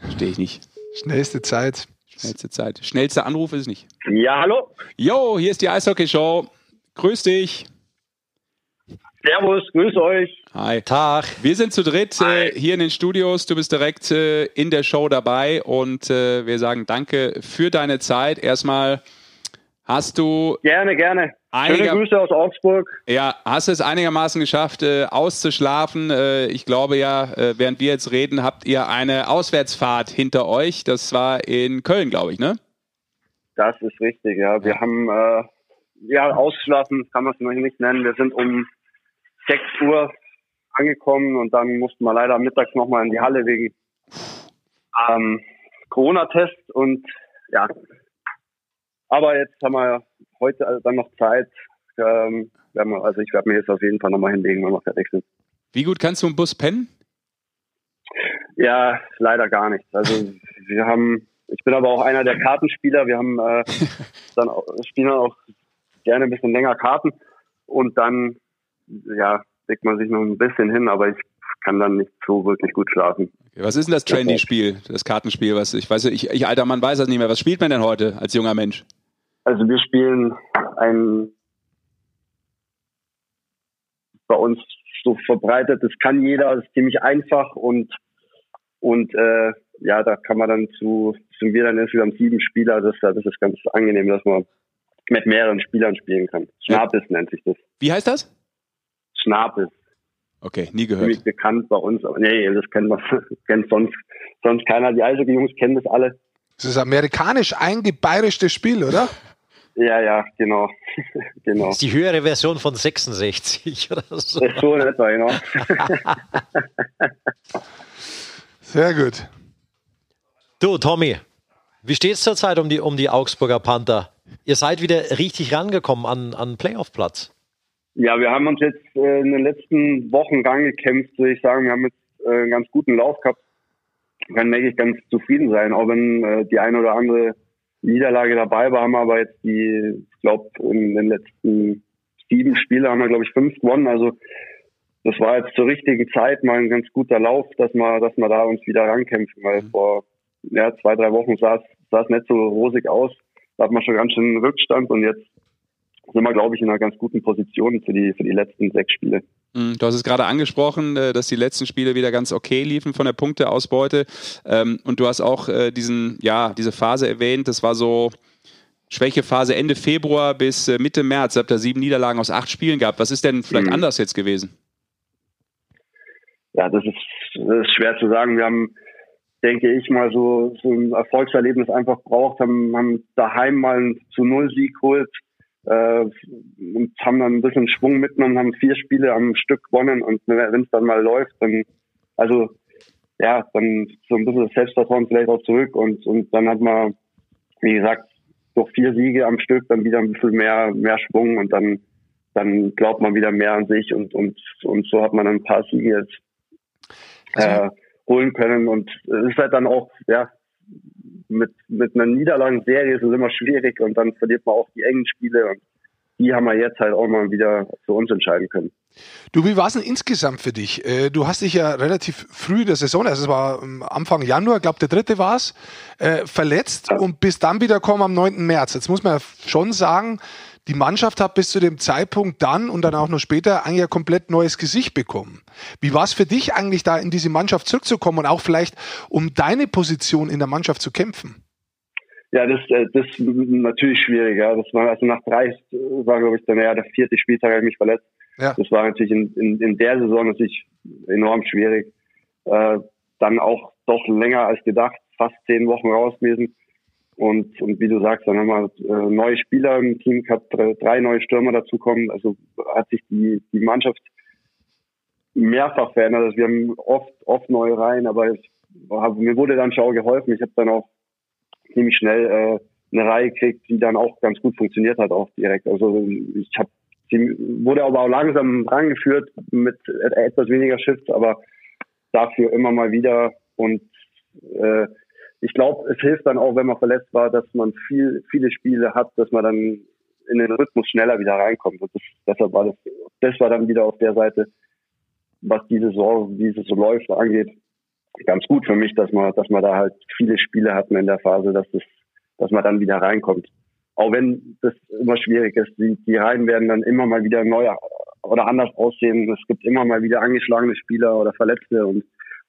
Verstehe ich nicht. Schnellste Zeit. Schnellste Zeit. Schnellster Anruf ist es nicht. Ja, hallo. Jo, hier ist die Eishockey-Show. Grüß dich. Servus, grüß euch. Hi. Tag. Wir sind zu dritt äh, Hi. hier in den Studios. Du bist direkt äh, in der Show dabei und äh, wir sagen danke für deine Zeit. Erstmal hast du Gerne, gerne. Schöne Grüße aus Augsburg. ja hast es einigermaßen geschafft äh, auszuschlafen. Äh, ich glaube ja, äh, während wir jetzt reden, habt ihr eine Auswärtsfahrt hinter euch. Das war in Köln, glaube ich, ne? Das ist richtig, ja. Wir haben äh, ja ausgeschlafen, kann man es noch nicht nennen. Wir sind um 6 Uhr angekommen und dann mussten wir leider mittags nochmal in die Halle wegen ähm, Corona-Test und ja. Aber jetzt haben wir heute dann noch Zeit. Ähm, also ich werde mir jetzt auf jeden Fall nochmal hinlegen, wenn wir fertig sind. Wie gut kannst du im Bus pennen? Ja, leider gar nicht. Also wir haben, ich bin aber auch einer der Kartenspieler. Wir haben äh, dann auch, spielen dann auch gerne ein bisschen länger Karten und dann ja legt man sich noch ein bisschen hin, aber ich kann dann nicht so wirklich gut schlafen. Okay, was ist denn das Trendy-Spiel, das Kartenspiel? Was ich weiß, ich, ich alter Mann weiß das nicht mehr. Was spielt man denn heute als junger Mensch? Also wir spielen ein bei uns so verbreitet. Das kann jeder, das ist ziemlich einfach und und äh, ja, da kann man dann zu, sind wir dann insgesamt sieben Spieler. Das, das ist ganz angenehm, dass man mit mehreren Spielern spielen kann. Schnapis ja. nennt sich das. Wie heißt das? Schnapis. Okay, nie gehört. Ziemlich bekannt bei uns, aber nee, das kennt man, kennt sonst, sonst keiner. Die Eishockey-Jungs kennen das alle. Das ist amerikanisch eingebeirischte Spiel, oder? Ja, ja, genau. genau. Das ist die höhere Version von 66 oder so. Das ist so in etwa, genau. Sehr gut. Du, Tommy, wie steht es zurzeit um die, um die Augsburger Panther? Ihr seid wieder richtig rangekommen an, an Playoff-Platz. Ja, wir haben uns jetzt äh, in den letzten Wochen rangekämpft, würde ich sagen. Wir haben jetzt äh, einen ganz guten Lauf gehabt. Können, denke ich, ganz zufrieden sein, auch wenn äh, die eine oder andere Niederlage dabei war, haben wir aber jetzt die, ich glaube, in den letzten sieben Spielen haben wir, glaube ich, fünf gewonnen. Also das war jetzt zur richtigen Zeit mal ein ganz guter Lauf, dass wir, dass wir da uns wieder rankämpfen, weil mhm. vor ja, zwei, drei Wochen sah es nicht so rosig aus. Da hat man schon ganz schön Rückstand und jetzt sind wir, glaube ich, in einer ganz guten Position für die, für die letzten sechs Spiele. Mhm, du hast es gerade angesprochen, äh, dass die letzten Spiele wieder ganz okay liefen von der Punkteausbeute. Ähm, und du hast auch äh, diesen, ja, diese Phase erwähnt. Das war so Schwächephase Ende Februar bis äh, Mitte März. Ihr habt da sieben Niederlagen aus acht Spielen gehabt. Was ist denn vielleicht mhm. anders jetzt gewesen? Ja, das ist, das ist schwer zu sagen. Wir haben, denke ich, mal so, so ein Erfolgserlebnis einfach braucht, haben, haben daheim mal einen zu Null Sieg geholt äh, und haben dann ein bisschen Schwung mitgenommen, haben vier Spiele am Stück gewonnen. Und wenn es dann mal läuft, dann also ja, dann so ein bisschen das Selbstvertrauen vielleicht auch zurück. Und und dann hat man, wie gesagt, durch vier Siege am Stück dann wieder ein bisschen mehr mehr Schwung. Und dann dann glaubt man wieder mehr an sich. Und und und so hat man ein paar Siege jetzt äh, holen können. Und es ist halt dann auch ja mit, mit einer Niederlagenserie ist es immer schwierig und dann verliert man auch die engen Spiele und die haben wir jetzt halt auch mal wieder für uns entscheiden können. Du, wie war es denn insgesamt für dich? Äh, du hast dich ja relativ früh in der Saison, also es war Anfang Januar, glaube der dritte war es, äh, verletzt und bist dann wieder gekommen am 9. März. Jetzt muss man ja schon sagen, die Mannschaft hat bis zu dem Zeitpunkt dann und dann auch noch später eigentlich ein komplett neues Gesicht bekommen. Wie war es für dich eigentlich da in diese Mannschaft zurückzukommen und auch vielleicht um deine Position in der Mannschaft zu kämpfen? Ja, das, äh, das ist natürlich schwierig. Ja. Das war also nach drei war glaube ich dann ja der vierte Spieltag habe ich mich verletzt. Ja. Das war natürlich in, in, in der Saison natürlich enorm schwierig. Äh, dann auch doch länger als gedacht, fast zehn Wochen raus gewesen. Und, und wie du sagst, dann haben wir äh, neue Spieler im Team gehabt, drei, neue Stürmer dazukommen. Also hat sich die, die Mannschaft mehrfach verändert. Also wir haben oft, oft neue Reihen, aber es, mir wurde dann schon geholfen. Ich habe dann auch ziemlich schnell äh, eine Reihe gekriegt, die dann auch ganz gut funktioniert hat, auch direkt. Also ich habe wurde aber auch langsam rangeführt mit etwas weniger Shifts, aber dafür immer mal wieder und äh, ich glaube, es hilft dann auch, wenn man verletzt war, dass man viel, viele Spiele hat, dass man dann in den Rhythmus schneller wieder reinkommt. Und das, deshalb war das, das war dann wieder auf der Seite, was diese Saison, wie es so läuft, angeht, ganz gut für mich, dass man, dass man da halt viele Spiele hatten in der Phase, dass das, dass man dann wieder reinkommt. Auch wenn das immer schwierig ist. Die, die Reihen werden dann immer mal wieder neu oder anders aussehen. Es gibt immer mal wieder angeschlagene Spieler oder Verletzte und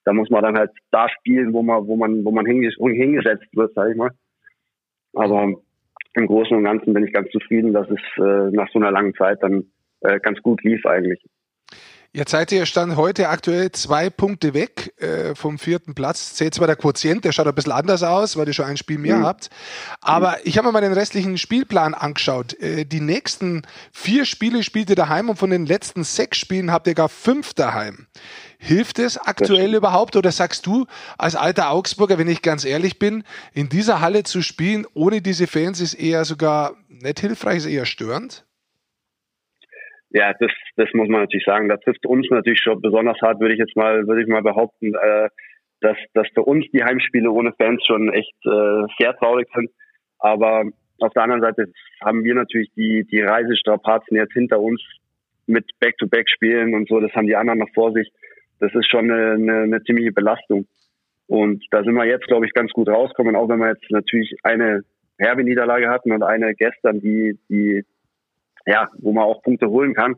da muss man dann halt da spielen, wo man, wo man, wo man hingesetzt wird, sag ich mal. Aber im Großen und Ganzen bin ich ganz zufrieden, dass es äh, nach so einer langen Zeit dann äh, ganz gut lief eigentlich. Jetzt seid ihr Stand heute aktuell zwei Punkte weg äh, vom vierten Platz. Zählt zwar der Quotient, der schaut ein bisschen anders aus, weil ihr schon ein Spiel mehr mhm. habt. Aber ich habe mir mal den restlichen Spielplan angeschaut. Äh, die nächsten vier Spiele spielt ihr daheim und von den letzten sechs Spielen habt ihr gar fünf daheim. Hilft es aktuell überhaupt oder sagst du als alter Augsburger, wenn ich ganz ehrlich bin, in dieser Halle zu spielen ohne diese Fans ist eher sogar nicht hilfreich, ist eher störend? Ja, das, das muss man natürlich sagen. Da trifft uns natürlich schon besonders hart, würde ich jetzt mal, würde ich mal behaupten, äh, dass, dass für uns die Heimspiele ohne Fans schon echt äh, sehr traurig sind. Aber auf der anderen Seite haben wir natürlich die, die Reisestrapazen jetzt hinter uns mit Back-to-Back-Spielen und so. Das haben die anderen noch vor sich. Das ist schon eine, eine, eine ziemliche Belastung. Und da sind wir jetzt, glaube ich, ganz gut rausgekommen, auch wenn wir jetzt natürlich eine herbe Niederlage hatten und eine gestern, die, die, ja, wo man auch Punkte holen kann.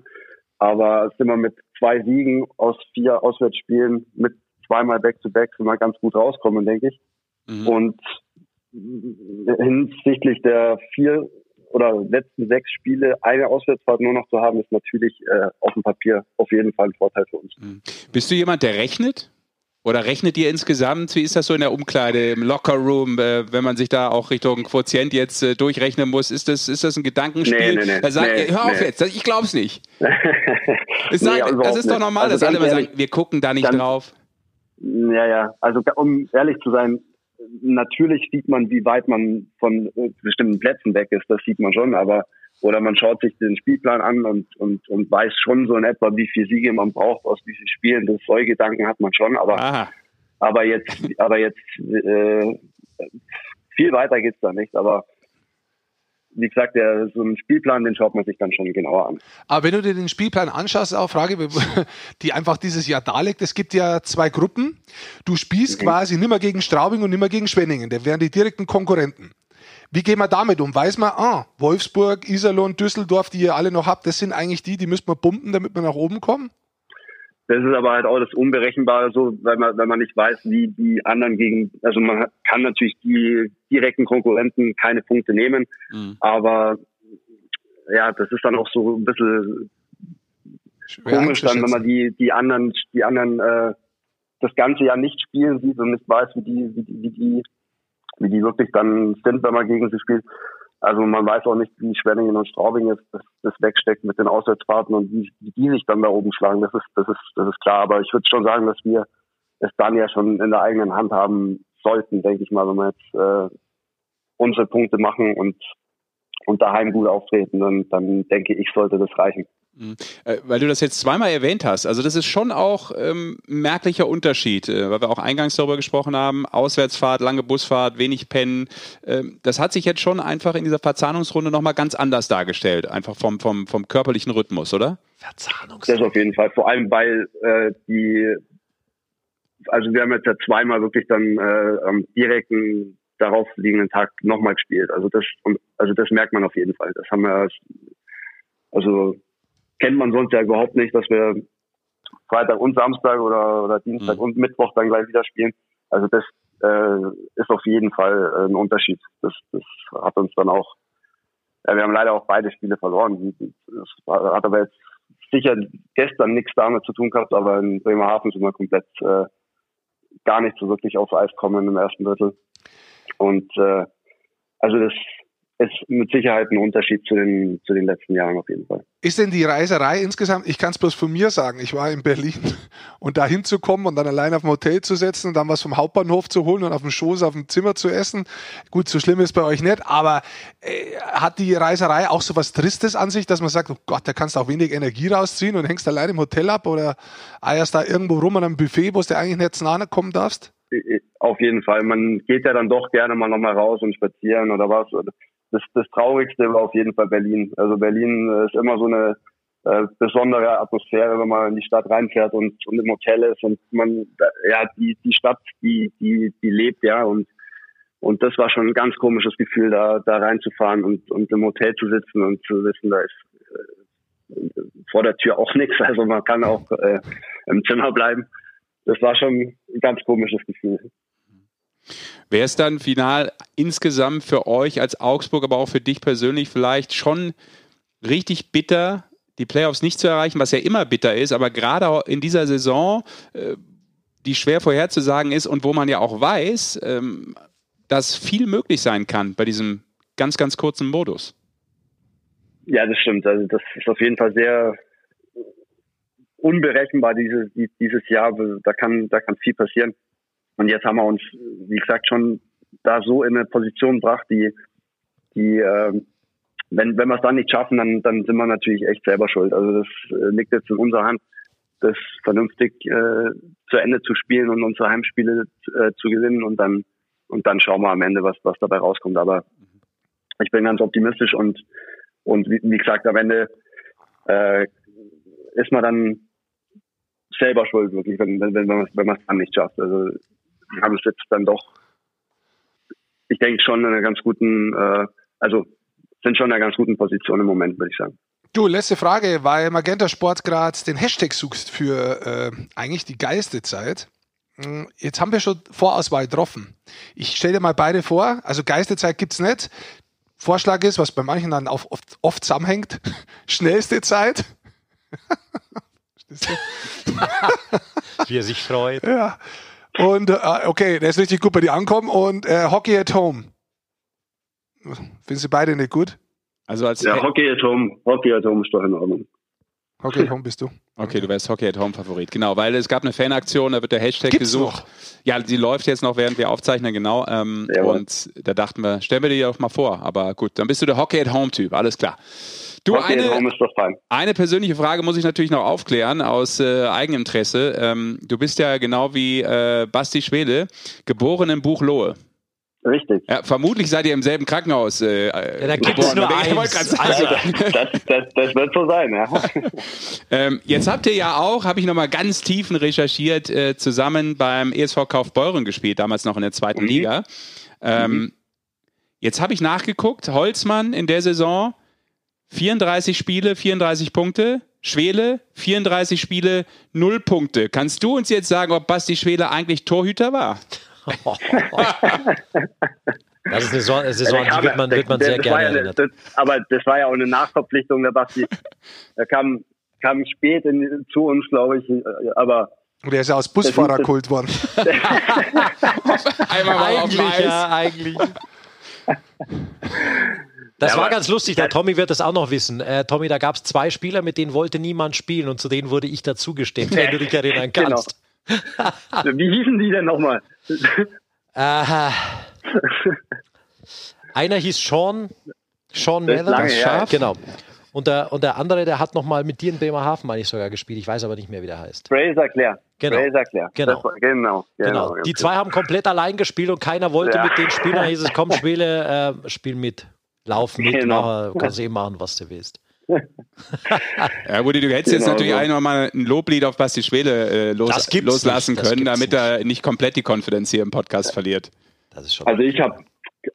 Aber sind wir mit zwei Siegen aus vier Auswärtsspielen mit zweimal Back-to-Back sind wir ganz gut rauskommen, denke ich. Mhm. Und hinsichtlich der vier oder letzten sechs Spiele eine Auswärtsfahrt nur noch zu haben, ist natürlich äh, auf dem Papier auf jeden Fall ein Vorteil für uns. Mhm. Bist du jemand, der rechnet? Oder rechnet ihr insgesamt? Wie ist das so in der Umkleide, im Lockerroom, äh, wenn man sich da auch Richtung Quotient jetzt äh, durchrechnen muss? Ist das, ist das ein Gedankenspiel? Nee, nee, nee, sagt, nee, hör auf nee. jetzt, ich glaub's nicht. nee, sagt, also das ist doch normal, also dass alle mal sagen, wir gucken da nicht dann, drauf. Ja, ja. Also um ehrlich zu sein, natürlich sieht man, wie weit man von bestimmten Plätzen weg ist, das sieht man schon, aber oder man schaut sich den Spielplan an und, und, und weiß schon so in etwa, wie viele Siege man braucht aus diesen Spielen. Das Gedanken hat man schon, aber aber jetzt aber jetzt äh, viel weiter geht's da nicht. Aber wie gesagt, der, so ein Spielplan, den schaut man sich dann schon genauer an. Aber wenn du dir den Spielplan anschaust, auch Frage, die einfach dieses Jahr da liegt, es gibt ja zwei Gruppen. Du spielst mhm. quasi nimmer gegen Straubing und nimmer gegen Schwenningen. Der wären die direkten Konkurrenten. Wie gehen wir damit um? Weiß man, ah, Wolfsburg, Iserlohn, Düsseldorf, die ihr alle noch habt, das sind eigentlich die, die müsst man pumpen, damit wir nach oben kommen? Das ist aber halt auch das Unberechenbare so, weil man, weil man nicht weiß, wie die anderen gegen, also man kann natürlich die direkten Konkurrenten keine Punkte nehmen, mhm. aber ja, das ist dann auch so ein bisschen Schwer komisch dann, wenn man die, die anderen, die anderen, äh, das ganze Jahr nicht spielen sieht und nicht weiß, wie die, wie die, wie die, wie die wirklich dann sind, wenn man gegen sie spielt. Also man weiß auch nicht, wie Schwenningen und Straubing jetzt das, das wegsteckt mit den Auswärtsfahrten und wie, wie die sich dann da oben schlagen. Das ist, das ist, das ist klar. Aber ich würde schon sagen, dass wir es dann ja schon in der eigenen Hand haben sollten, denke ich mal, wenn wir jetzt äh, unsere Punkte machen und, und daheim gut auftreten, dann, dann denke ich, sollte das reichen. Mhm. Äh, weil du das jetzt zweimal erwähnt hast, also das ist schon auch ähm, ein merklicher Unterschied, äh, weil wir auch eingangs darüber gesprochen haben, Auswärtsfahrt, lange Busfahrt, wenig Pennen. Ähm, das hat sich jetzt schon einfach in dieser Verzahnungsrunde nochmal ganz anders dargestellt, einfach vom, vom, vom körperlichen Rhythmus, oder? Verzahnungsrunde. Das auf jeden Fall, vor allem weil äh, die, also wir haben jetzt ja zweimal wirklich dann äh, am direkten darauf liegenden Tag nochmal gespielt. Also das, also das merkt man auf jeden Fall. Das haben wir, also kennt man sonst ja überhaupt nicht, dass wir Freitag und Samstag oder, oder Dienstag mhm. und Mittwoch dann gleich wieder spielen. Also das äh, ist auf jeden Fall äh, ein Unterschied. Das, das hat uns dann auch, ja, wir haben leider auch beide Spiele verloren. Das hat aber jetzt sicher gestern nichts damit zu tun gehabt, aber in Bremerhaven sind wir komplett äh, gar nicht so wirklich auf Eis kommen im ersten Drittel. Und äh, also das ist mit Sicherheit ein Unterschied zu den, zu den letzten Jahren auf jeden Fall. Ist denn die Reiserei insgesamt, ich kann es bloß von mir sagen, ich war in Berlin und da hinzukommen und dann allein auf dem Hotel zu setzen und dann was vom Hauptbahnhof zu holen und auf dem Schoß auf dem Zimmer zu essen. Gut, so schlimm ist bei euch nicht, aber äh, hat die Reiserei auch so was Tristes an sich, dass man sagt, oh Gott, da kannst du auch wenig Energie rausziehen und hängst allein im Hotel ab oder eierst da irgendwo rum an einem Buffet, wo du eigentlich nicht nahe kommen darfst? Auf jeden Fall. Man geht ja dann doch gerne mal nochmal raus und spazieren oder was das, das Traurigste war auf jeden Fall Berlin. Also Berlin äh, ist immer so eine äh, besondere Atmosphäre, wenn man in die Stadt reinfährt und, und im Hotel ist und man, ja, die, die Stadt, die, die, die lebt, ja, und, und das war schon ein ganz komisches Gefühl, da, da reinzufahren und, und im Hotel zu sitzen und zu wissen, da ist äh, vor der Tür auch nichts, also man kann auch äh, im Zimmer bleiben. Das war schon ein ganz komisches Gefühl. Wäre es dann final insgesamt für euch als Augsburg, aber auch für dich persönlich vielleicht schon richtig bitter, die Playoffs nicht zu erreichen, was ja immer bitter ist, aber gerade in dieser Saison, äh, die schwer vorherzusagen ist und wo man ja auch weiß, ähm, dass viel möglich sein kann bei diesem ganz, ganz kurzen Modus. Ja, das stimmt. Also das ist auf jeden Fall sehr unberechenbar dieses, dieses Jahr. Da kann, da kann viel passieren. Und jetzt haben wir uns, wie gesagt, schon da so in eine Position gebracht, die, die, äh, wenn, wenn wir es dann nicht schaffen, dann, dann sind wir natürlich echt selber schuld. Also das äh, liegt jetzt in unserer Hand, das vernünftig äh, zu Ende zu spielen und unsere Heimspiele äh, zu gewinnen und dann und dann schauen wir am Ende, was, was dabei rauskommt. Aber ich bin ganz optimistisch und, und wie, wie gesagt, am Ende äh, ist man dann selber schuld, wirklich, wenn, wenn, wenn man wenn es dann nicht schafft. Also wir haben es jetzt dann doch, ich denke schon in einer ganz guten, äh, also sind schon in einer ganz guten Position im Moment, würde ich sagen. Du, letzte Frage, weil Magenta Sport gerade den Hashtag suchst für äh, eigentlich die geilste Zeit. Hm, jetzt haben wir schon Vorauswahl getroffen. Ich stelle dir mal beide vor. Also Geistezeit gibt es nicht. Vorschlag ist, was bei manchen dann oft, oft zusammenhängt, schnellste Zeit. Wie er sich freut. Ja. Und äh, okay, der ist richtig gut bei dir ankommen. Und äh, Hockey at Home. Finden Sie beide nicht gut? Also als ja, Hockey at Home. Hockey at Home ist doch in Ordnung. Hockey at Home bist du. Okay, du wärst Hockey at Home Favorit. Genau, weil es gab eine Fanaktion, da wird der Hashtag Gibt's gesucht. Noch? Ja, die läuft jetzt noch, während wir aufzeichnen, genau. Ähm, und da dachten wir, stellen wir dir doch mal vor. Aber gut, dann bist du der Hockey at Home Typ, alles klar. Du, eine, eine persönliche Frage muss ich natürlich noch aufklären aus äh, Eigeninteresse. Ähm, du bist ja genau wie äh, Basti Schwede, geboren im Buchlohe. Richtig. Ja, vermutlich seid ihr im selben Krankenhaus. Äh, ja, da gibt es nur eins. Also, das, das, das, wird so sein, ja. ähm, jetzt habt ihr ja auch, habe ich nochmal ganz tiefen recherchiert, äh, zusammen beim ESV Kaufbeuren gespielt, damals noch in der zweiten mhm. Liga. Ähm, mhm. Jetzt habe ich nachgeguckt, Holzmann in der Saison 34 Spiele, 34 Punkte. Schwele, 34 Spiele, 0 Punkte. Kannst du uns jetzt sagen, ob Basti Schwele eigentlich Torhüter war? Das ist eine Saison, eine Saison die wird man, wird man sehr gerne ja erinnert. Das, aber das war ja auch eine Nachverpflichtung der Basti. Er kam, kam spät in, zu uns, glaube ich, aber und er ist ja aus Busfahrerkult worden. Einmal eigentlich, ja, eigentlich. Das ja, war ganz lustig, der Tommy wird das auch noch wissen. Äh, Tommy, da gab es zwei Spieler, mit denen wollte niemand spielen und zu denen wurde ich dazugestehen, wenn du dich erinnern genau. kannst. Genau. Wie hießen die denn nochmal? Äh, einer hieß Sean, Sean Mather, das Schaf. Genau. Und der, und der andere, der hat nochmal mit dir in Bremerhaven, meine ich, sogar gespielt. Ich weiß aber nicht mehr, wie der heißt. Fraser Claire. Genau. Fraser Claire. Genau. War, genau. genau. genau. Die zwei haben komplett allein gespielt und keiner wollte ja. mit den Spielern. hieß es, komm, Schwele, äh, spiel mit. Lauf mit, genau. mach, kannst eh machen, was du willst. Ja, Woody, du hättest genau jetzt natürlich so. auch noch mal ein Loblied auf Basti Schwede äh, los, loslassen können, damit er nicht komplett die Konfidenz hier im Podcast verliert. also ich habe,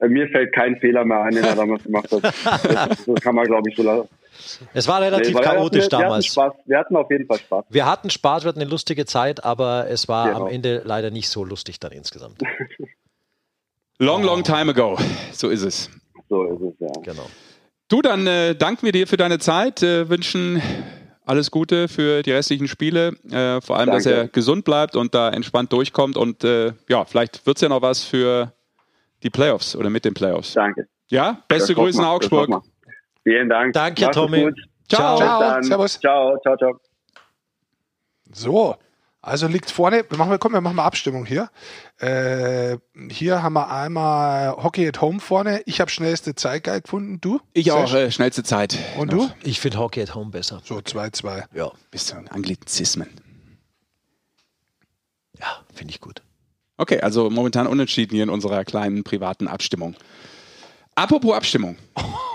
mir fällt kein Fehler mehr ein, den er damals gemacht hat. Das, das kann man, glaube ich, so lassen. Es war relativ nee, chaotisch wir, damals. Wir hatten, Spaß. wir hatten auf jeden Fall Spaß. Wir hatten Spaß, wir hatten eine lustige Zeit, aber es war genau. am Ende leider nicht so lustig dann insgesamt. Long, long time ago. So ist es. So ist es, ja. Genau. Du, dann äh, danken wir dir für deine Zeit, äh, wünschen alles Gute für die restlichen Spiele. Äh, vor allem, Danke. dass er gesund bleibt und da entspannt durchkommt. Und äh, ja, vielleicht wird es ja noch was für die Playoffs oder mit den Playoffs. Danke. Ja, beste Grüße nach Augsburg. Vielen Dank. Danke, Tommy. Ciao. Ciao. Servus. Ciao, ciao, ciao. So, also liegt vorne, wir machen, komm, wir machen mal Abstimmung hier. Äh, hier haben wir einmal Hockey at Home vorne. Ich habe schnellste Zeit geil gefunden. Du? Ich auch, äh, schnellste Zeit. Und du? Ich finde Hockey at Home besser. So 2-2. Ja. Bist du ein Anglizismen? Ja, finde ich gut. Okay, also momentan unentschieden hier in unserer kleinen privaten Abstimmung. Apropos Abstimmung.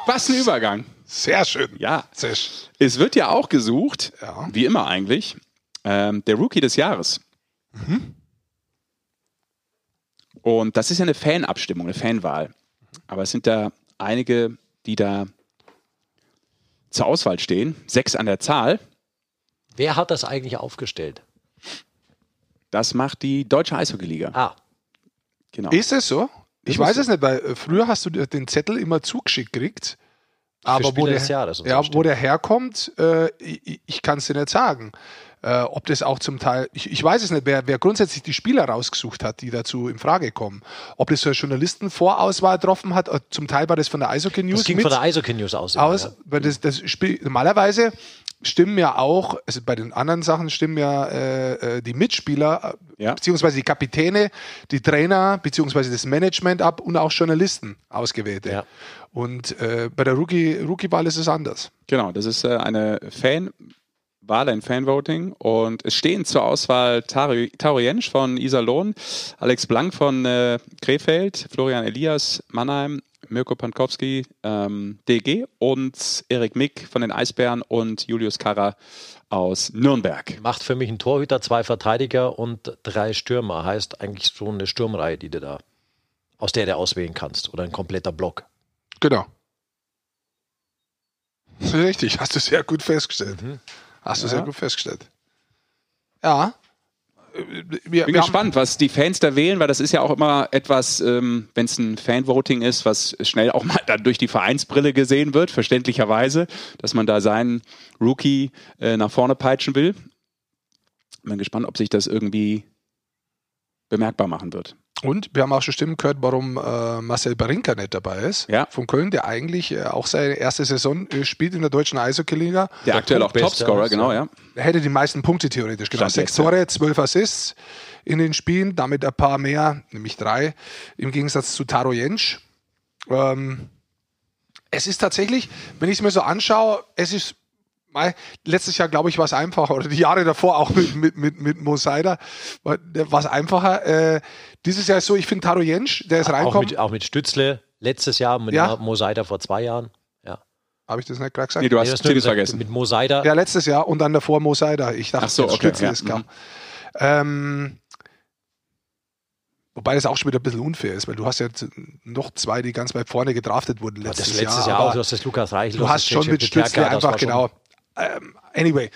Was ein Übergang. Sehr schön. Ja. Sehr schön. Es wird ja auch gesucht, ja. wie immer eigentlich, ähm, der Rookie des Jahres. Mhm. Und das ist ja eine Fanabstimmung, eine Fanwahl. Aber es sind da einige, die da zur Auswahl stehen. Sechs an der Zahl. Wer hat das eigentlich aufgestellt? Das macht die Deutsche Eishockey-Liga. Ah. Genau. Ist es so? Ich weiß es nicht, weil äh, früher hast du den Zettel immer zugeschickt gekriegt. Aber wo der, ja, wo der herkommt, äh, ich, ich kann es dir nicht sagen. Äh, ob das auch zum Teil, ich, ich weiß es nicht, wer, wer grundsätzlich die Spieler rausgesucht hat, die dazu in Frage kommen. Ob das so eine Journalistenvorauswahl getroffen hat, äh, zum Teil war das von der Eishockey News. Das ging mit von der Eishockey News aus. aus ja. weil das, das Spiel, normalerweise stimmen ja auch, also bei den anderen Sachen stimmen ja äh, äh die Mitspieler, äh, ja. beziehungsweise die Kapitäne, die Trainer, beziehungsweise das Management ab und auch Journalisten ausgewählte. Ja. Und äh, bei der Rookie-Wahl Rookie ist es anders. Genau, das ist äh, eine Fan- Wahl, ein Fanvoting. Und es stehen zur Auswahl Taro, Taro Jensch von Iserlohn, Alex Blank von äh, Krefeld, Florian Elias Mannheim, Mirko Pankowski, ähm, DG und Erik Mick von den Eisbären und Julius Karrer aus Nürnberg. Macht für mich einen Torhüter, zwei Verteidiger und drei Stürmer. Heißt eigentlich so eine Sturmreihe, die du da, aus der du auswählen kannst. Oder ein kompletter Block. Genau. Richtig, hast du sehr gut festgestellt. Mhm. Hast du ja. sehr gut festgestellt. Ja, wir, bin wir gespannt, was die Fans da wählen, weil das ist ja auch immer etwas, ähm, wenn es ein Fanvoting ist, was schnell auch mal dann durch die Vereinsbrille gesehen wird, verständlicherweise, dass man da seinen Rookie äh, nach vorne peitschen will. Bin gespannt, ob sich das irgendwie bemerkbar machen wird. Und wir haben auch schon Stimmen gehört, warum äh, Marcel Barinka nicht dabei ist. Ja. Von Köln, der eigentlich äh, auch seine erste Saison äh, spielt in der deutschen Eishockey-Liga. Der, der aktuell auch Topscorer, genau, ja. Er hätte die meisten Punkte theoretisch. Genau. Sechs Tore, zwölf Assists in den Spielen, damit ein paar mehr, nämlich drei, im Gegensatz zu Taro Jensch. Ähm, es ist tatsächlich, wenn ich es mir so anschaue, es ist letztes Jahr, glaube ich, war es einfacher, oder die Jahre davor auch mit, mit, mit, mit Mo Seider war es einfacher. Äh, dieses Jahr ist so, ich finde Taro Jensch, der ist reinkommen. Auch mit, auch mit Stützle letztes Jahr, mit ja. Mo Seider vor zwei Jahren. Ja. Habe ich das nicht gerade gesagt? Nee, du hast nee, vergessen. Mit Mo Seider. Ja, letztes Jahr und dann davor Mo Seider. Ich dachte, Ach so, okay, Stützle ja. ist klar. Mhm. Ähm, Wobei das auch schon wieder ein bisschen unfair ist, weil du hast ja noch zwei, die ganz weit vorne gedraftet wurden letztes, das letztes Jahr. Jahr auch, du hast das Lukas Reichel. Du hast schon mit Stützle einfach, genau, ähm, anyway,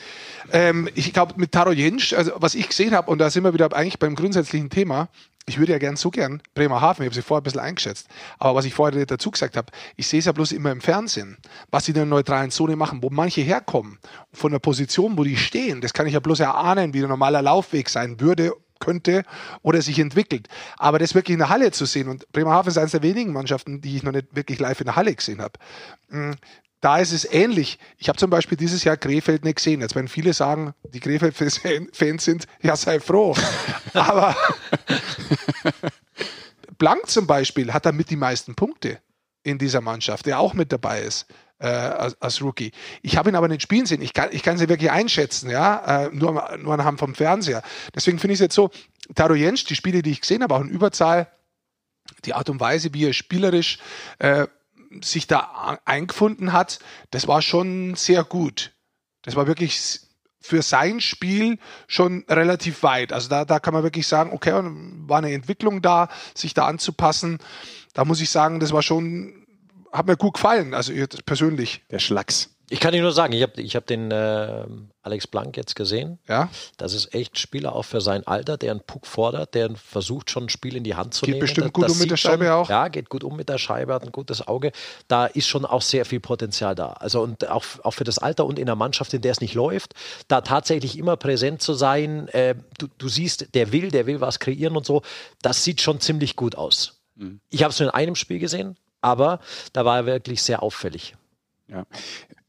ähm, ich glaube mit Taro Jensch, also was ich gesehen habe, und da sind wir wieder eigentlich beim grundsätzlichen Thema, ich würde ja gern so gern Bremerhaven, ich habe sie vorher ein bisschen eingeschätzt, aber was ich vorher dazu gesagt habe, ich sehe es ja bloß immer im Fernsehen, was sie in der neutralen Zone machen, wo manche herkommen, von der Position, wo die stehen, das kann ich ja bloß erahnen, wie ein normaler Laufweg sein würde, könnte oder sich entwickelt. Aber das wirklich in der Halle zu sehen, und Bremerhaven ist eines der wenigen Mannschaften, die ich noch nicht wirklich live in der Halle gesehen habe, hm, da ist es ähnlich. Ich habe zum Beispiel dieses Jahr Krefeld nicht gesehen. Jetzt werden viele sagen, die Krefeld-Fans sind, ja sei froh. Aber Blank zum Beispiel hat damit die meisten Punkte in dieser Mannschaft, der auch mit dabei ist. Äh, als, als, Rookie. Ich habe ihn aber nicht spielen sehen. Ich kann, ich kann sie wirklich einschätzen, ja, äh, nur, nur anhand vom Fernseher. Deswegen finde ich es jetzt so, Taro Jensch, die Spiele, die ich gesehen habe, auch in Überzahl, die Art und Weise, wie er spielerisch äh, sich da eingefunden hat, das war schon sehr gut. Das war wirklich für sein Spiel schon relativ weit. Also da, da kann man wirklich sagen, okay, war eine Entwicklung da, sich da anzupassen. Da muss ich sagen, das war schon, hat mir gut gefallen, also persönlich. Der Schlacks. Ich kann dir nur sagen, ich habe ich hab den äh, Alex Blank jetzt gesehen. Ja. Das ist echt ein Spieler auch für sein Alter, der einen Puck fordert, der versucht schon ein Spiel in die Hand zu geht nehmen. Geht bestimmt gut das um mit der Scheibe schon, auch. Ja, geht gut um mit der Scheibe, hat ein gutes Auge. Da ist schon auch sehr viel Potenzial da. Also und auch, auch für das Alter und in der Mannschaft, in der es nicht läuft, da tatsächlich immer präsent zu sein. Äh, du, du siehst, der will, der will was kreieren und so. Das sieht schon ziemlich gut aus. Mhm. Ich habe es nur in einem Spiel gesehen, aber da war er wirklich sehr auffällig. Ja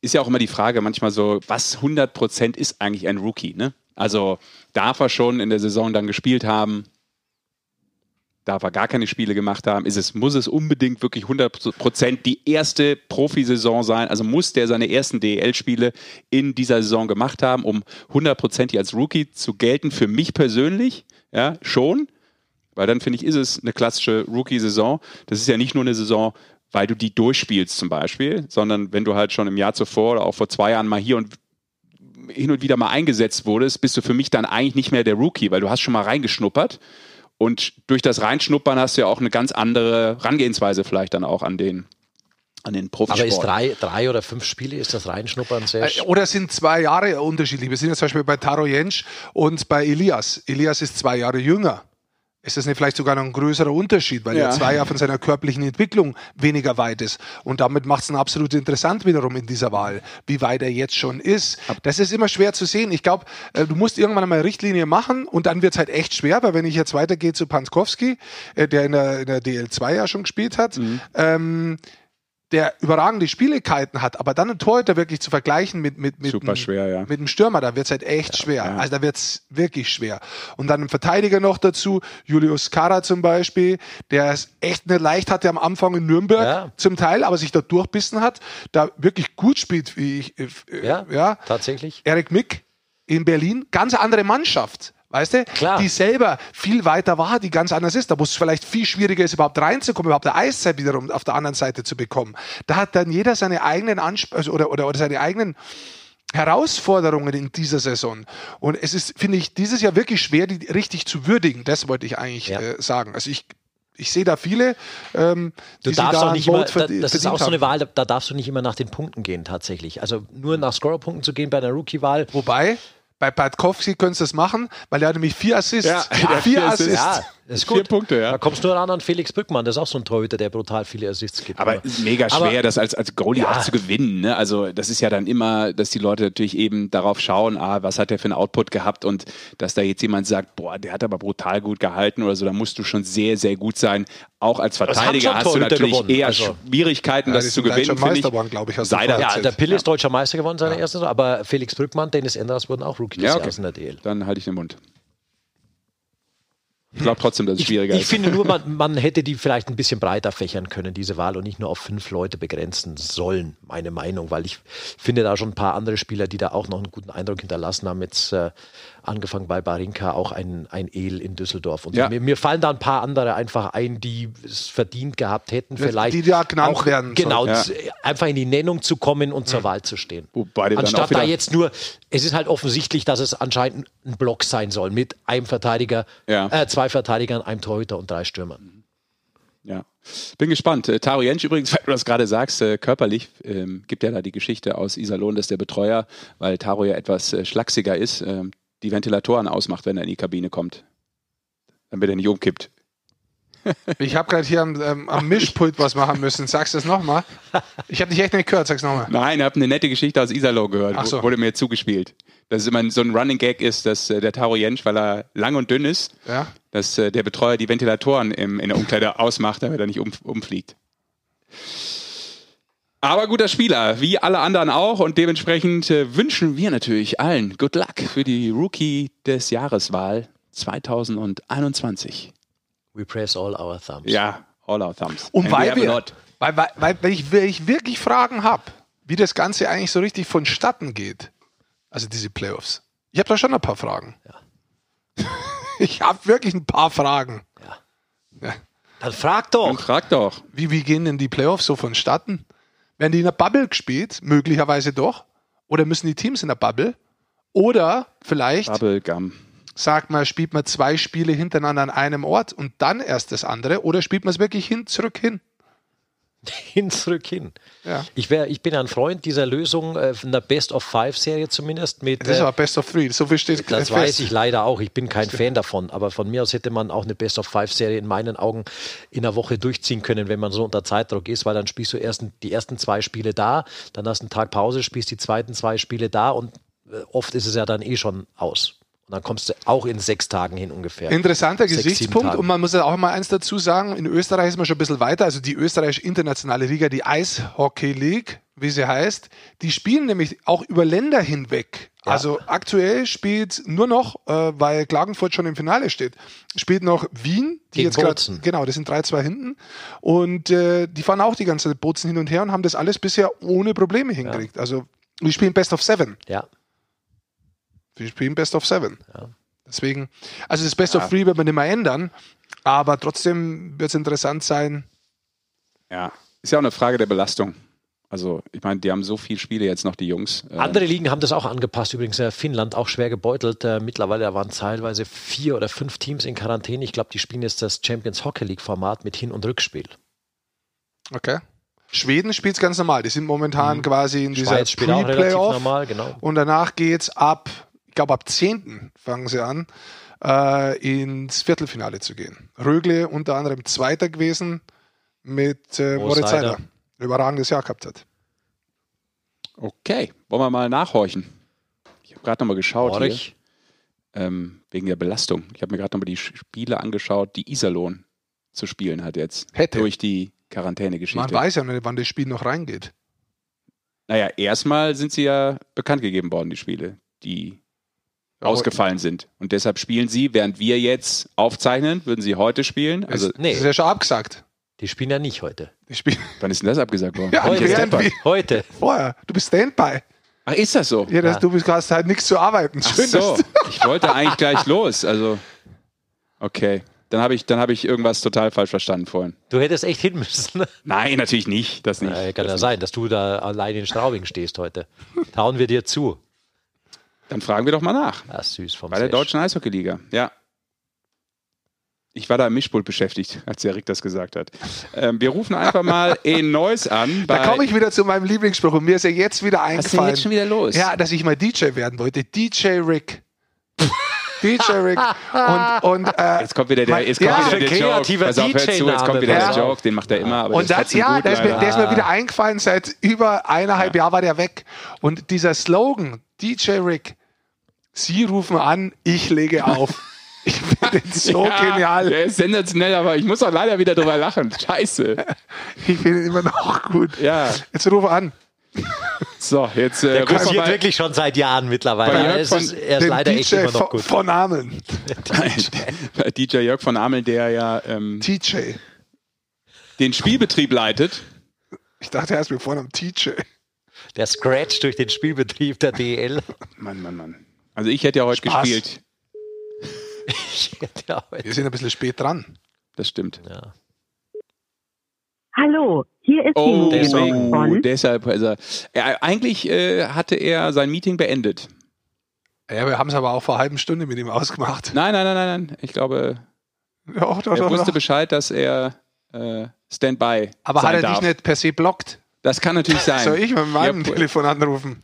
ist ja auch immer die Frage manchmal so, was 100% ist eigentlich ein Rookie? Ne? Also darf er schon in der Saison dann gespielt haben? Darf er gar keine Spiele gemacht haben? Ist es, muss es unbedingt wirklich 100% die erste Profisaison sein? Also muss der seine ersten DEL-Spiele in dieser Saison gemacht haben, um 100% als Rookie zu gelten? Für mich persönlich, ja, schon. Weil dann finde ich, ist es eine klassische Rookie-Saison. Das ist ja nicht nur eine Saison, weil du die durchspielst zum Beispiel, sondern wenn du halt schon im Jahr zuvor oder auch vor zwei Jahren mal hier und hin und wieder mal eingesetzt wurdest, bist du für mich dann eigentlich nicht mehr der Rookie, weil du hast schon mal reingeschnuppert und durch das Reinschnuppern hast du ja auch eine ganz andere Herangehensweise vielleicht dann auch an den an den Profisport. Aber ist drei, drei oder fünf Spiele, ist das Reinschnuppern sehr äh, Oder sind zwei Jahre unterschiedlich? Wir sind jetzt zum Beispiel bei Taro Jensch und bei Elias. Elias ist zwei Jahre jünger ist das nicht vielleicht sogar noch ein größerer Unterschied, weil ja. er zwei Jahre von seiner körperlichen Entwicklung weniger weit ist. Und damit macht es absolut interessant wiederum in dieser Wahl, wie weit er jetzt schon ist. Das ist immer schwer zu sehen. Ich glaube, äh, du musst irgendwann einmal Richtlinie machen und dann wird es halt echt schwer, weil wenn ich jetzt weitergehe zu Panskowski, äh, der in der, in der DL2 ja schon gespielt hat, mhm. ähm, der überragende Spieligkeiten hat, aber dann ein Torhüter wirklich zu vergleichen mit, mit, mit, Super schwer, ja. mit dem Stürmer, da wird's halt echt ja, schwer. Ja. Also da wird's wirklich schwer. Und dann ein Verteidiger noch dazu, Julius Kara zum Beispiel, der es echt nicht leicht hatte am Anfang in Nürnberg ja. zum Teil, aber sich da durchbissen hat, da wirklich gut spielt, wie ich. Äh, ja, ja, tatsächlich. Erik Mick in Berlin, ganz andere Mannschaft. Weißt du? Klar. Die selber viel weiter war, die ganz anders ist. Da wo es vielleicht viel schwieriger ist, überhaupt reinzukommen, überhaupt eine Eiszeit wiederum auf der anderen Seite zu bekommen. Da hat dann jeder seine eigenen Ansp also, oder, oder, oder seine eigenen Herausforderungen in dieser Saison. Und es ist, finde ich, dieses Jahr wirklich schwer, die richtig zu würdigen. Das wollte ich eigentlich ja. äh, sagen. Also ich ich sehe da viele. Ähm, du darfst auch nicht immer, da, das ist auch so eine Wahl, da, da, darfst du nicht immer nach den Punkten gehen, tatsächlich. Also nur nach Scorerpunkten zu gehen bei einer Rookie-Wahl. Wobei, bei Patkowski können sie das machen, weil er hat nämlich vier Assists. Ja, vier, vier Assists. Ja, das ist gut. Vier Punkte, ja. Da kommst du nur an an Felix Brückmann, das ist auch so ein Torhüter, der brutal viele Assists gibt. Aber, mega schwer, aber, das als, als Goalie ja. auch zu gewinnen. Ne? Also das ist ja dann immer, dass die Leute natürlich eben darauf schauen, ah, was hat der für einen Output gehabt und dass da jetzt jemand sagt, boah, der hat aber brutal gut gehalten oder so, da musst du schon sehr, sehr gut sein. Auch als Verteidiger hast du natürlich gewonnen. eher also, Schwierigkeiten, ja, das zu gewinnen. Meister geworden, glaube ich. Hast Seider. Ja, der Pille ist deutscher Meister geworden, seine ja. erste, aber Felix Brückmann, Dennis Enders wurden auch Rookie des ja, okay. Jahres in der DL. Dann halte ich den Mund. Ich glaube trotzdem, dass es schwieriger ich, ist. Ich finde nur, man, man, hätte die vielleicht ein bisschen breiter fächern können, diese Wahl, und nicht nur auf fünf Leute begrenzen sollen, meine Meinung, weil ich finde da schon ein paar andere Spieler, die da auch noch einen guten Eindruck hinterlassen haben. Jetzt äh, angefangen bei Barinka, auch ein, ein El in Düsseldorf. Und ja. so. mir, mir, fallen da ein paar andere einfach ein, die es verdient gehabt hätten, vielleicht. Die ja genannt auch, werden. Genau, ja. einfach in die Nennung zu kommen und zur mhm. Wahl zu stehen. Wobei Anstatt da jetzt nur, es ist halt offensichtlich, dass es anscheinend ein Block sein soll mit einem Verteidiger, ja. äh, zwei Verteidigern, einem Torhüter und drei Stürmern. Ja. Bin gespannt. Äh, Taro Jentsch übrigens, weil du das gerade sagst, äh, körperlich ähm, gibt ja da die Geschichte aus Iserlohn, dass der Betreuer, weil Taro ja etwas äh, schlachsiger ist, ähm, die Ventilatoren ausmacht, wenn er in die Kabine kommt. Damit er nicht umkippt. Ich habe gerade hier am, ähm, am, Mischpult was machen müssen. Sagst du das nochmal? Ich habe dich echt nicht gehört, sag's nochmal. Nein, ich habe eine nette Geschichte aus Iserloh gehört. Ach so. Wurde mir zugespielt. Dass es immer so ein Running Gag ist, dass äh, der Taro Jensch, weil er lang und dünn ist, ja. dass äh, der Betreuer die Ventilatoren im, in der Umkleide ausmacht, damit er nicht um, umfliegt. Aber guter Spieler, wie alle anderen auch. Und dementsprechend äh, wünschen wir natürlich allen Good Luck für die Rookie des Jahreswahl 2021. We press all our thumbs. Ja, all our thumbs. Und weil, wir, weil, weil, weil, weil, ich, weil ich wirklich Fragen habe, wie das Ganze eigentlich so richtig vonstatten geht. Also diese Playoffs. Ich habe da schon ein paar Fragen. Ja. ich habe wirklich ein paar Fragen. Ja. ja. Dann frag doch. Dann frag doch. Wie, wie gehen denn die Playoffs so vonstatten? Werden die in der Bubble gespielt? Möglicherweise doch. Oder müssen die Teams in der Bubble? Oder vielleicht. Bubblegum. Sagt man, spielt man zwei Spiele hintereinander an einem Ort und dann erst das andere? Oder spielt man es wirklich hin, zurück hin? hin, zurück hin. Ja. Ich, wär, ich bin ein Freund dieser Lösung, äh, einer Best-of-Five-Serie zumindest. Mit, das ist äh, aber Best-of-Three, so viel steht Das fest. weiß ich leider auch, ich bin kein Fan davon, aber von mir aus hätte man auch eine Best-of-Five-Serie in meinen Augen in einer Woche durchziehen können, wenn man so unter Zeitdruck ist, weil dann spielst du erst die ersten zwei Spiele da, dann hast du einen Tag Pause, spielst die zweiten zwei Spiele da und äh, oft ist es ja dann eh schon aus. Und dann kommst du auch in sechs Tagen hin ungefähr. Interessanter sechs, Gesichtspunkt. Und man muss ja auch mal eins dazu sagen, in Österreich ist man schon ein bisschen weiter. Also die österreichische internationale Liga, die Eishockey League, wie sie heißt, die spielen nämlich auch über Länder hinweg. Ja. Also aktuell spielt nur noch, äh, weil Klagenfurt schon im Finale steht, spielt noch Wien, die Gegen jetzt gerade, genau, das sind 3-2 hinten. Und äh, die fahren auch die ganze Bozen hin und her und haben das alles bisher ohne Probleme hingekriegt. Ja. Also die spielen Best of Seven. Ja. Wir spielen Best of Seven. Ja. Deswegen, also das Best ja. of Three wird man nicht mehr ändern, aber trotzdem wird es interessant sein. Ja, ist ja auch eine Frage der Belastung. Also, ich meine, die haben so viele Spiele jetzt noch, die Jungs. Äh, Andere Ligen haben das auch angepasst. Übrigens, äh, Finnland auch schwer gebeutelt. Äh, mittlerweile waren teilweise vier oder fünf Teams in Quarantäne. Ich glaube, die spielen jetzt das Champions Hockey League Format mit Hin- und Rückspiel. Okay. Schweden spielt es ganz normal. Die sind momentan mhm. quasi in dieser Pre-Playoff. Genau. Und danach geht es ab ich glaube ab 10. fangen sie an, äh, ins Viertelfinale zu gehen. Rögle unter anderem Zweiter gewesen mit äh, Moritz Seider. Überragendes Jahr gehabt hat. Okay, wollen wir mal nachhorchen. Ich habe gerade nochmal geschaut hier, ähm, wegen der Belastung. Ich habe mir gerade nochmal die Spiele angeschaut, die Iserlohn zu spielen hat jetzt. Hätte. Durch die Quarantäne-Geschichte. Man weiß ja nicht, wann das Spiel noch reingeht. Naja, erstmal sind sie ja bekannt gegeben worden, die Spiele, die ausgefallen sind. Und deshalb spielen sie, während wir jetzt aufzeichnen, würden sie heute spielen. Also, ist, nee. Das ist ja schon abgesagt. Die spielen ja nicht heute. Die spielen Wann ist denn das abgesagt worden? Ja, heute. heute. Vorher. Du bist Standby. Ach, ist das so? Ja, das, ja. du hast halt nichts zu arbeiten. Schön, Ach so. ich wollte eigentlich gleich los. Also, okay. Dann habe ich, hab ich irgendwas total falsch verstanden vorhin. Du hättest echt hin müssen. Nein, natürlich nicht. Das nicht. Äh, kann das ja nicht. sein, dass du da allein in Straubing stehst heute. Tauen wir dir zu. Dann fragen wir doch mal nach. Ja, süß vom Bei der Deutschen Eishockeyliga. Ja. Ich war da im Mischpult beschäftigt, als der Rick das gesagt hat. Ähm, wir rufen einfach mal in Neuss an. Da komme ich wieder zu meinem Lieblingsspruch und mir ist ja jetzt wieder eingefallen. Was ist denn jetzt schon wieder los? Ja, dass ich mal DJ werden wollte. DJ Rick. DJ Rick und, und äh, jetzt kommt wieder der, jetzt kommt ja, wieder der Joke. Pass auf, hör zu, jetzt kommt wieder ja. der Joke, den macht er immer. und das, ja, gut, der, ist mir, der ist mir wieder eingefallen. Seit über eineinhalb ja. Jahren war der weg. Und dieser Slogan, DJ Rick, Sie rufen an, ich lege auf. Ich finde den so ja, genial. Der ist sensationell, aber ich muss auch leider wieder drüber lachen. Scheiße. Ich finde ihn immer noch gut. Ja. Jetzt rufe an. So, jetzt. Äh, der kursiert wirklich schon seit Jahren mittlerweile. Er ist, er ist leider DJ echt immer noch gut. Von Ameln. DJ Jörg von Ameln, der ja ähm, TJ. den Spielbetrieb leitet. Ich dachte erst, wir vorne am TJ. Der Scratch durch den Spielbetrieb der DL. Mann, Mann, Mann. Also ich hätte ja heute Spaß. gespielt. ich hätte ja heute. Wir sind ein bisschen spät dran. Das stimmt. Ja. Hallo, hier ist oh, die deswegen, von. Deshalb, also, er, eigentlich äh, hatte er sein Meeting beendet. Ja, wir haben es aber auch vor einer halben Stunde mit ihm ausgemacht. Nein, nein, nein, nein, nein. Ich glaube, ja, doch, er doch, wusste doch. Bescheid, dass er äh, Standby Aber hat er darf. dich nicht per se blockt? Das kann natürlich sein. Soll ich mit meinem ja, Telefon anrufen?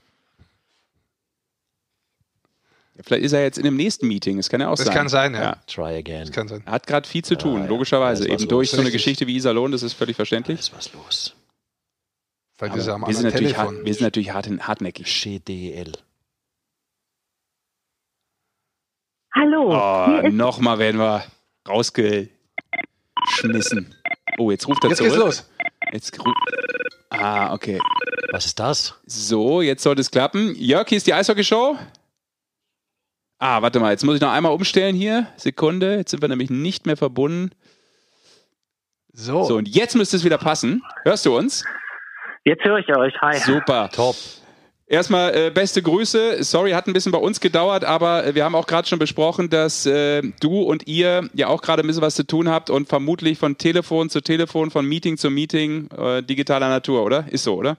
Vielleicht ist er jetzt in dem nächsten Meeting. Das kann ja auch das sein. Das kann sein, ja. ja. Try again. Das kann sein. Er hat gerade viel zu tun, ja, logischerweise. Eben los. durch so eine Geschichte wie Iserlohn, das ist völlig verständlich. Da ist was los. Vielleicht ist er am wir, sind natürlich hart, wir sind natürlich hart, hartnäckig. GDL. Hallo. Oh, Nochmal werden wir rausgeschmissen. Oh, jetzt ruft er jetzt zurück. Jetzt geht's los. Jetzt Ah, okay. Was ist das? So, jetzt sollte es klappen. Jörg, hier ist die Eishockey-Show. Ah, warte mal, jetzt muss ich noch einmal umstellen hier. Sekunde, jetzt sind wir nämlich nicht mehr verbunden. So. So, und jetzt müsste es wieder passen. Hörst du uns? Jetzt höre ich euch. Hi. Super. Top. Erstmal äh, beste Grüße. Sorry, hat ein bisschen bei uns gedauert, aber äh, wir haben auch gerade schon besprochen, dass äh, du und ihr ja auch gerade ein bisschen was zu tun habt und vermutlich von Telefon zu Telefon, von Meeting zu Meeting äh, digitaler Natur, oder? Ist so, oder?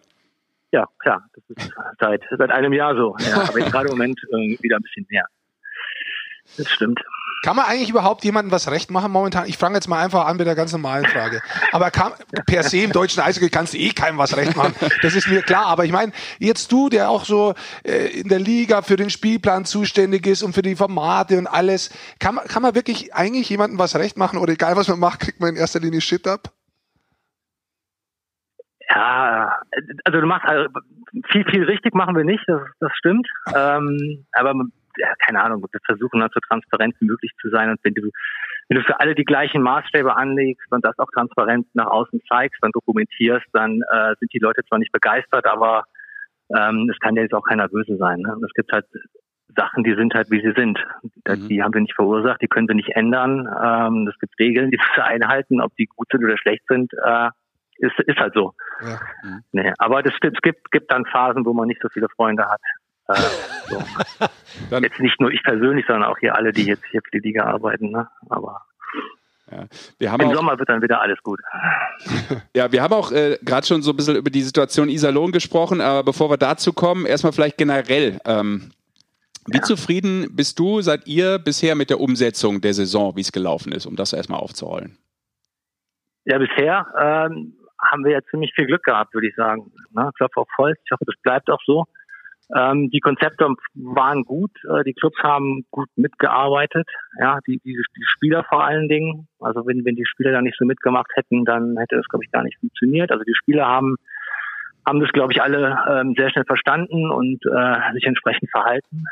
Ja, klar. Das ist seit, seit einem Jahr so. Ja, aber jetzt gerade im Moment äh, wieder ein bisschen mehr. Das stimmt. Kann man eigentlich überhaupt jemandem was recht machen momentan? Ich fange jetzt mal einfach an mit der ganz normalen Frage. Aber kann, per se im deutschen Eishockey kannst du eh keinem was recht machen. Das ist mir klar. Aber ich meine, jetzt du, der auch so äh, in der Liga für den Spielplan zuständig ist und für die Formate und alles, kann man, kann man wirklich eigentlich jemandem was recht machen? Oder egal was man macht, kriegt man in erster Linie Shit ab? Ja, also du machst also viel, viel richtig machen wir nicht, das, das stimmt. Ähm, aber ja, keine Ahnung, wir versuchen dann so transparent wie möglich zu sein. Und wenn du, wenn du für alle die gleichen Maßstäbe anlegst und das auch transparent nach außen zeigst, dann dokumentierst, dann äh, sind die Leute zwar nicht begeistert, aber ähm, es kann ja jetzt auch keiner böse sein. Ne? Es gibt halt Sachen, die sind halt wie sie sind. Mhm. Die haben wir nicht verursacht, die können wir nicht ändern. Ähm, es gibt Regeln, die wir einhalten, ob die gut sind oder schlecht sind. Äh, ist, ist halt so. Ja. Mhm. Nee, aber das, es gibt, gibt dann Phasen, wo man nicht so viele Freunde hat. Äh, so. jetzt nicht nur ich persönlich, sondern auch hier alle, die jetzt hier für die Liga arbeiten. Ne? Aber ja. Im auch, Sommer wird dann wieder alles gut. ja, wir haben auch äh, gerade schon so ein bisschen über die Situation Iserlohn gesprochen, aber bevor wir dazu kommen, erstmal vielleicht generell. Ähm, wie ja. zufrieden bist du, seid ihr bisher mit der Umsetzung der Saison, wie es gelaufen ist, um das erstmal aufzurollen? Ja, bisher ähm, haben wir ja ziemlich viel Glück gehabt, würde ich sagen. Ne? Klopf auf Holz. Ich hoffe, das bleibt auch so. Ähm, die Konzepte waren gut, äh, die Clubs haben gut mitgearbeitet, ja, die, die, die Spieler vor allen Dingen. Also wenn, wenn die Spieler da nicht so mitgemacht hätten, dann hätte das, glaube ich, gar nicht funktioniert. Also die Spieler haben, haben das, glaube ich, alle ähm, sehr schnell verstanden und äh, sich entsprechend verhalten.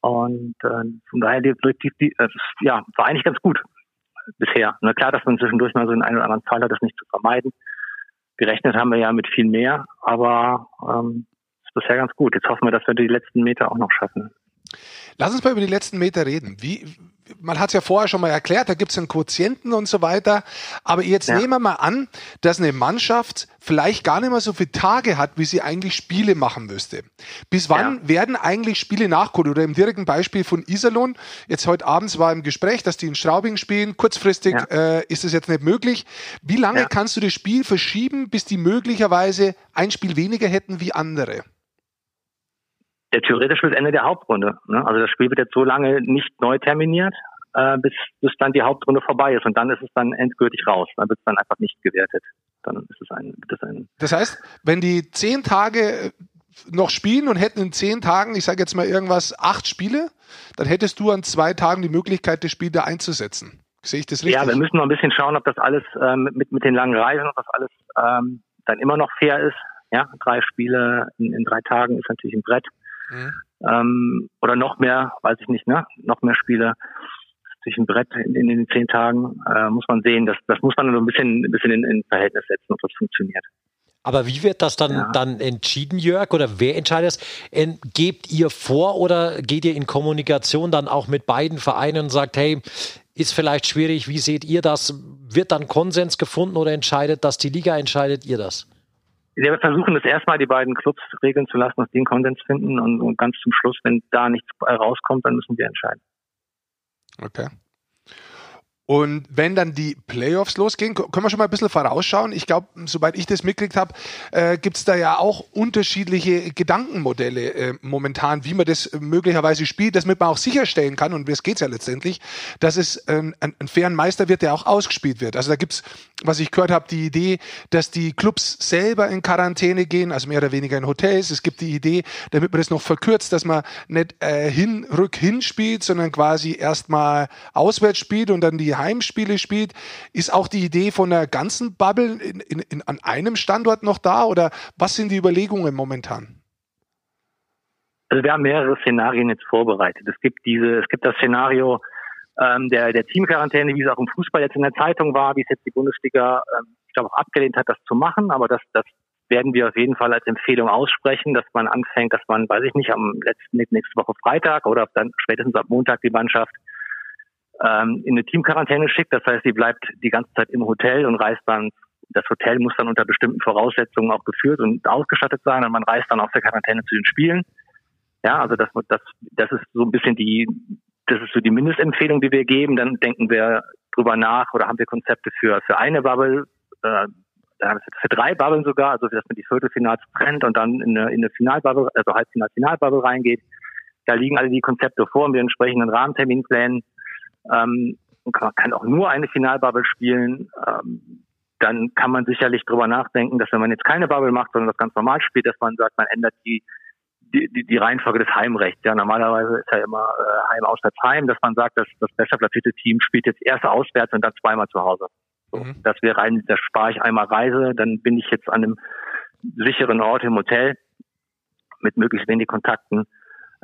Und äh, von daher, die, die, die, äh, ja, war eigentlich ganz gut bisher. Na klar, dass man zwischendurch mal so einen einen oder anderen Fall hat, das nicht zu vermeiden. Gerechnet haben wir ja mit viel mehr, aber ähm, bisher ganz gut. Jetzt hoffen wir, dass wir die letzten Meter auch noch schaffen. Lass uns mal über die letzten Meter reden. Wie, man hat es ja vorher schon mal erklärt, da gibt es einen Quotienten und so weiter. Aber jetzt ja. nehmen wir mal an, dass eine Mannschaft vielleicht gar nicht mehr so viele Tage hat, wie sie eigentlich Spiele machen müsste. Bis wann ja. werden eigentlich Spiele nachgeholt? Oder im direkten Beispiel von Iserlohn, jetzt heute abends war im Gespräch, dass die in Straubing spielen. Kurzfristig ja. äh, ist es jetzt nicht möglich. Wie lange kannst du das Spiel verschieben, bis die möglicherweise ein Spiel weniger hätten wie andere? Ja, theoretisch bis Ende der Hauptrunde. Ne? Also das Spiel wird jetzt so lange nicht neu terminiert, äh, bis, bis dann die Hauptrunde vorbei ist. Und dann ist es dann endgültig raus. Dann wird es dann einfach nicht gewertet. Dann ist es ein, das ein. Das heißt, wenn die zehn Tage äh, noch spielen und hätten in zehn Tagen, ich sage jetzt mal irgendwas, acht Spiele, dann hättest du an zwei Tagen die Möglichkeit, das Spiel da einzusetzen. Sehe ich das richtig? Ja, wir müssen noch ein bisschen schauen, ob das alles ähm, mit, mit den langen Reisen, ob das alles ähm, dann immer noch fair ist. Ja, drei Spiele in, in drei Tagen ist natürlich ein Brett. Mhm. Ähm, oder noch mehr, weiß ich nicht, ne? Noch mehr Spiele durch ein Brett in, in den zehn Tagen, äh, muss man sehen. Das, das muss man so ein bisschen, ein bisschen in, in Verhältnis setzen, ob das funktioniert. Aber wie wird das dann, ja. dann entschieden, Jörg? Oder wer entscheidet es? Gebt ihr vor oder geht ihr in Kommunikation dann auch mit beiden Vereinen und sagt, hey, ist vielleicht schwierig, wie seht ihr das? Wird dann Konsens gefunden oder entscheidet das die Liga, entscheidet ihr das? Wir versuchen es erstmal, die beiden Clubs regeln zu lassen, dass die einen Konsens finden und, und ganz zum Schluss, wenn da nichts rauskommt, dann müssen wir entscheiden. Okay. Und wenn dann die Playoffs losgehen, können wir schon mal ein bisschen vorausschauen. Ich glaube, soweit ich das mitgekriegt habe, äh, gibt es da ja auch unterschiedliche Gedankenmodelle äh, momentan, wie man das möglicherweise spielt, damit man auch sicherstellen kann, und es geht ja letztendlich, dass es äh, ein, ein fairen Meister wird, der auch ausgespielt wird. Also da gibt's, was ich gehört habe, die Idee, dass die Clubs selber in Quarantäne gehen, also mehr oder weniger in Hotels. Es gibt die Idee, damit man das noch verkürzt, dass man nicht äh, hin, rück hin spielt, sondern quasi erstmal auswärts spielt und dann die Heimspiele spielt. Ist auch die Idee von der ganzen Bubble in, in, in, an einem Standort noch da oder was sind die Überlegungen momentan? Also wir haben mehrere Szenarien jetzt vorbereitet. Es gibt diese, es gibt das Szenario ähm, der, der Teamquarantäne, wie es auch im Fußball jetzt in der Zeitung war, wie es jetzt die Bundesliga, ähm, ich glaube, auch abgelehnt hat, das zu machen. Aber das, das werden wir auf jeden Fall als Empfehlung aussprechen, dass man anfängt, dass man, weiß ich nicht, am letzten nächste Woche Freitag oder dann spätestens ab Montag die Mannschaft ähm, in eine Teamquarantäne schickt. Das heißt, sie bleibt die ganze Zeit im Hotel und reist dann, das Hotel muss dann unter bestimmten Voraussetzungen auch geführt und ausgestattet sein und man reist dann aus der Quarantäne zu den Spielen. Ja, also das, das, das ist so ein bisschen die, das ist so die Mindestempfehlung, die wir geben. Dann denken wir drüber nach oder haben wir Konzepte für, für eine Bubble, äh, für drei Bubblen sogar, also dass man die Viertelfinals trennt und dann in eine, in eine Finalbubble, also Halbfinal, Finalbubble reingeht. Da liegen alle die Konzepte vor mit entsprechenden Rahmenterminplänen ähm, man kann auch nur eine Finalbubble spielen, ähm, dann kann man sicherlich drüber nachdenken, dass wenn man jetzt keine Bubble macht, sondern das ganz normal spielt, dass man sagt, man ändert die die, die, die Reihenfolge des Heimrechts. Ja, normalerweise ist ja immer äh, Heim auswärts Heim, dass man sagt, dass das besser platzierte Team spielt jetzt erst auswärts und dann zweimal zu Hause. So, mhm. Das wäre ein, da spare ich einmal Reise, dann bin ich jetzt an einem sicheren Ort im Hotel mit möglichst wenig Kontakten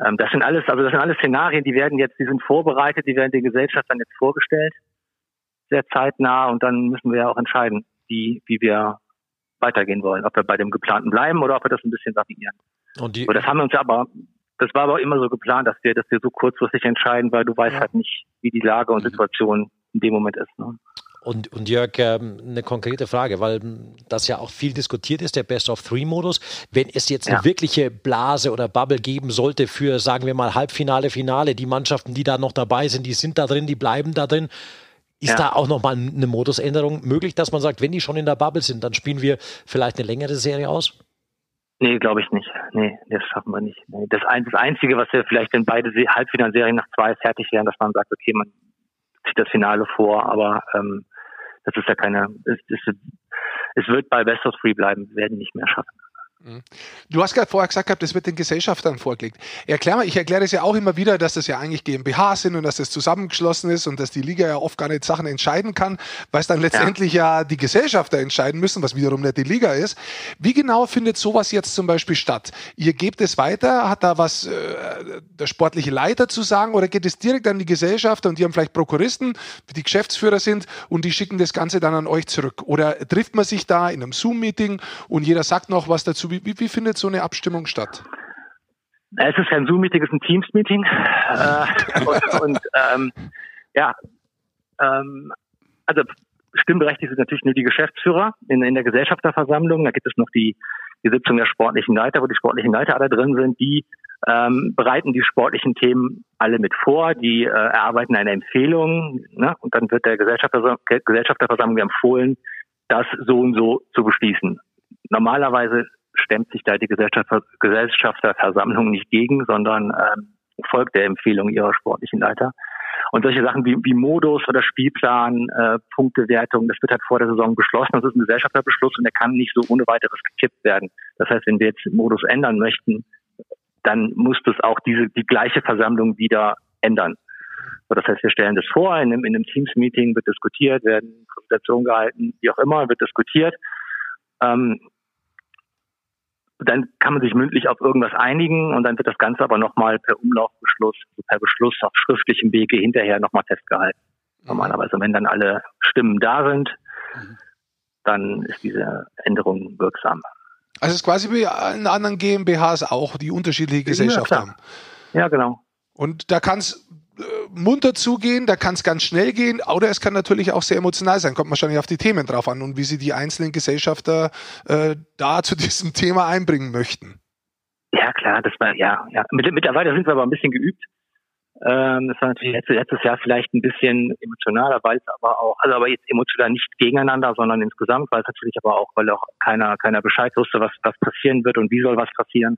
ähm, das sind alles, also das sind alles Szenarien, die werden jetzt, die sind vorbereitet, die werden den Gesellschaftern jetzt vorgestellt, sehr zeitnah und dann müssen wir ja auch entscheiden, wie, wie wir weitergehen wollen, ob wir bei dem geplanten bleiben oder ob wir das ein bisschen variieren. Und, die, das haben wir uns aber, das war aber immer so geplant, dass wir, dass wir so kurzfristig entscheiden, weil du weißt ja. halt nicht, wie die Lage und Situation in dem Moment ist. Ne? Und, und Jörg, ähm, eine konkrete Frage, weil das ja auch viel diskutiert ist, der Best-of-Three-Modus. Wenn es jetzt ja. eine wirkliche Blase oder Bubble geben sollte für, sagen wir mal, Halbfinale, Finale, die Mannschaften, die da noch dabei sind, die sind da drin, die bleiben da drin. Ist ja. da auch nochmal eine Modusänderung möglich, dass man sagt, wenn die schon in der Bubble sind, dann spielen wir vielleicht eine längere Serie aus? Nee, glaube ich nicht. Nee, das schaffen wir nicht. Nee. Das, das Einzige, was wir vielleicht, wenn beide Halbfinalserien nach zwei fertig wären, dass man sagt, okay, man zieht das Finale vor, aber ähm, das ist ja keine, es, es, es wird bei Best of Three bleiben, werden nicht mehr schaffen. Du hast gerade vorher gesagt gehabt, das wird den Gesellschaftern vorgelegt. Erklär mal, ich erkläre es ja auch immer wieder, dass das ja eigentlich GmbH sind und dass das zusammengeschlossen ist und dass die Liga ja oft gar nicht Sachen entscheiden kann, weil es dann letztendlich ja. ja die Gesellschafter entscheiden müssen, was wiederum nicht die Liga ist. Wie genau findet sowas jetzt zum Beispiel statt? Ihr gebt es weiter, hat da was äh, der sportliche Leiter zu sagen oder geht es direkt an die Gesellschafter und die haben vielleicht Prokuristen, die Geschäftsführer sind und die schicken das Ganze dann an euch zurück? Oder trifft man sich da in einem Zoom-Meeting und jeder sagt noch was dazu? Wie, wie, wie findet so eine Abstimmung statt? Es ist kein Zoom-Meeting, es ist ein Teams-Meeting. äh, und, und ähm, ja, ähm, also stimmberechtigt sind natürlich nur die Geschäftsführer in, in der Gesellschafterversammlung. Da gibt es noch die, die Sitzung der sportlichen Leiter, wo die sportlichen Leiter alle drin sind. Die ähm, bereiten die sportlichen Themen alle mit vor. Die äh, erarbeiten eine Empfehlung ne? und dann wird der Gesellschafter, Gesellschafterversammlung empfohlen, das so und so zu beschließen. Normalerweise stemmt sich da die Gesellschafterversammlung nicht gegen, sondern ähm, folgt der Empfehlung ihrer sportlichen Leiter. Und solche Sachen wie, wie Modus oder Spielplan, äh, Punktewertung, das wird halt vor der Saison beschlossen. Das ist ein Gesellschafterbeschluss und der kann nicht so ohne weiteres gekippt werden. Das heißt, wenn wir jetzt Modus ändern möchten, dann muss das auch diese, die gleiche Versammlung wieder ändern. So, das heißt, wir stellen das vor, in einem, in einem Teams-Meeting wird diskutiert, werden Präsentationen gehalten, wie auch immer, wird diskutiert. Ähm, dann kann man sich mündlich auf irgendwas einigen und dann wird das Ganze aber nochmal per Umlaufbeschluss, also per Beschluss auf schriftlichem Wege hinterher nochmal festgehalten. Mhm. Normalerweise, wenn dann alle Stimmen da sind, mhm. dann ist diese Änderung wirksam. Also es ist quasi wie in anderen GmbHs auch, die unterschiedliche Gesellschaft ja, haben. Ja, genau. Und da kann es munter zugehen, da kann es ganz schnell gehen, oder es kann natürlich auch sehr emotional sein. Kommt wahrscheinlich auf die Themen drauf an und wie sie die einzelnen Gesellschafter äh, da zu diesem Thema einbringen möchten. Ja, klar, das war, ja, ja. Mittlerweile sind wir aber ein bisschen geübt. Ähm, das war natürlich letztes, letztes Jahr vielleicht ein bisschen emotionaler, weil es aber auch, also aber jetzt emotional nicht gegeneinander, sondern insgesamt, weil es natürlich aber auch, weil auch keiner, keiner Bescheid wusste, was, was passieren wird und wie soll was passieren.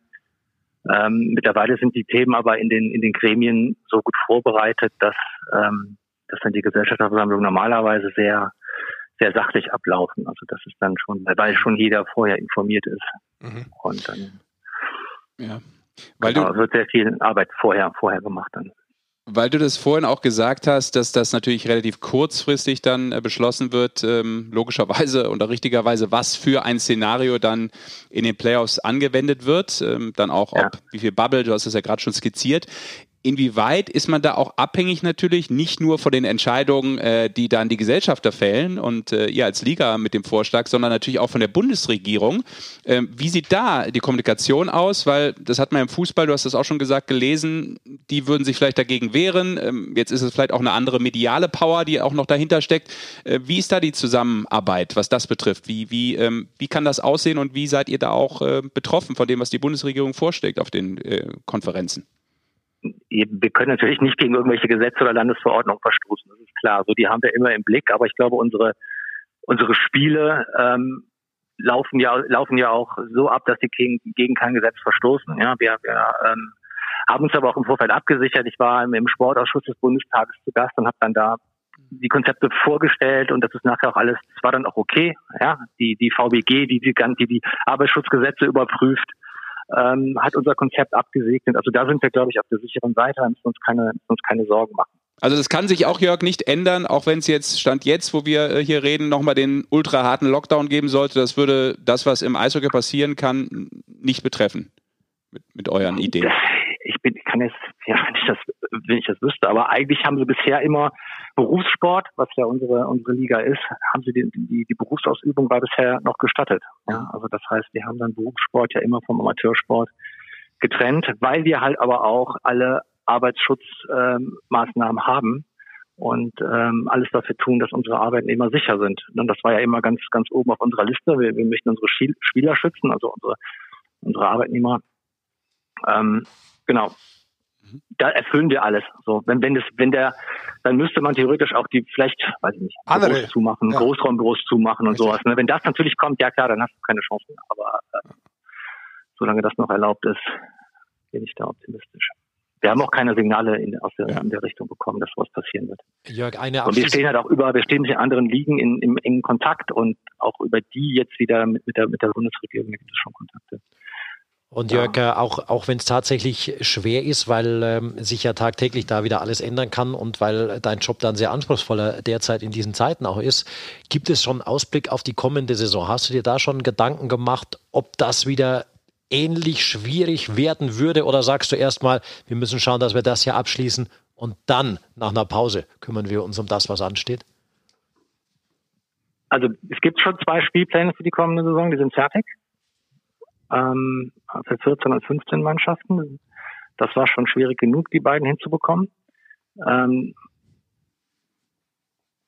Ähm, mittlerweile sind die Themen aber in den, in den Gremien so gut vorbereitet, dass, ähm, dass dann die Gesellschaftsversammlung normalerweise sehr, sehr sachlich ablaufen. Also das ist dann schon, weil schon jeder vorher informiert ist. Mhm. Und dann ja. Weil genau, du, wird sehr viel Arbeit vorher, vorher gemacht dann. Weil du das vorhin auch gesagt hast, dass das natürlich relativ kurzfristig dann äh, beschlossen wird, ähm, logischerweise oder richtigerweise, was für ein Szenario dann in den Playoffs angewendet wird, ähm, dann auch ob, ja. wie viel Bubble, du hast es ja gerade schon skizziert inwieweit ist man da auch abhängig natürlich, nicht nur von den Entscheidungen, äh, die dann die Gesellschafter fällen und äh, ihr als Liga mit dem Vorschlag, sondern natürlich auch von der Bundesregierung. Ähm, wie sieht da die Kommunikation aus? Weil das hat man im Fußball, du hast das auch schon gesagt, gelesen, die würden sich vielleicht dagegen wehren. Ähm, jetzt ist es vielleicht auch eine andere mediale Power, die auch noch dahinter steckt. Äh, wie ist da die Zusammenarbeit, was das betrifft? Wie, wie, ähm, wie kann das aussehen und wie seid ihr da auch äh, betroffen von dem, was die Bundesregierung vorschlägt auf den äh, Konferenzen? Wir können natürlich nicht gegen irgendwelche Gesetze oder Landesverordnungen verstoßen, das ist klar. So, die haben wir immer im Blick, aber ich glaube, unsere, unsere Spiele ähm, laufen ja laufen ja auch so ab, dass sie gegen, gegen kein Gesetz verstoßen. Ja, wir, wir ähm, haben uns aber auch im Vorfeld abgesichert. Ich war im, Sportausschuss des Bundestages zu Gast und habe dann da die Konzepte vorgestellt und das ist nachher auch alles, das war dann auch okay. Ja, die die VBG, die die, die, die Arbeitsschutzgesetze überprüft, ähm, hat unser Konzept abgesegnet. Also da sind wir, glaube ich, auf der sicheren Seite, da müssen uns keine, müssen uns keine Sorgen machen. Also das kann sich auch, Jörg, nicht ändern, auch wenn es jetzt, Stand jetzt, wo wir äh, hier reden, nochmal den ultra harten Lockdown geben sollte. Das würde das, was im Eishockey passieren kann, nicht betreffen mit, mit euren Ideen. Ich bin, ich kann jetzt, ja, wenn ich das, wenn ich das wüsste, aber eigentlich haben sie bisher immer Berufssport, was ja unsere, unsere Liga ist, haben sie die, die, die Berufsausübung war bisher noch gestattet. Ja, also das heißt, wir haben dann Berufssport ja immer vom Amateursport getrennt, weil wir halt aber auch alle Arbeitsschutzmaßnahmen ähm, haben und ähm, alles dafür tun, dass unsere Arbeitnehmer sicher sind. Und das war ja immer ganz, ganz oben auf unserer Liste. Wir, wir möchten unsere Spieler schützen, also unsere, unsere Arbeitnehmer. Ähm, genau da erfüllen wir alles. So, wenn, wenn das, wenn der, dann müsste man theoretisch auch die vielleicht, weiß ich nicht, Andere. Büros zumachen, ja. Großraumbüros zumachen und Richtig. sowas. Ne? Wenn das natürlich kommt, ja klar, dann hast du keine Chance mehr. Aber äh, solange das noch erlaubt ist, bin ich da optimistisch. wir haben auch keine Signale in, aus der, ja. in der Richtung bekommen, dass was passieren wird. Jörg, eine Und wir stehen halt auch über, wir stehen mit anderen Ligen in, im engen Kontakt und auch über die jetzt wieder mit, mit, der, mit der Bundesregierung gibt es schon Kontakte. Und Jörg, ja. auch, auch wenn es tatsächlich schwer ist, weil ähm, sich ja tagtäglich da wieder alles ändern kann und weil dein Job dann sehr anspruchsvoller derzeit in diesen Zeiten auch ist, gibt es schon Ausblick auf die kommende Saison? Hast du dir da schon Gedanken gemacht, ob das wieder ähnlich schwierig werden würde oder sagst du erstmal, wir müssen schauen, dass wir das hier abschließen und dann nach einer Pause kümmern wir uns um das, was ansteht? Also es gibt schon zwei Spielpläne für die kommende Saison, die sind fertig ähm, für 14 und 15 Mannschaften. Das war schon schwierig genug, die beiden hinzubekommen. Ähm,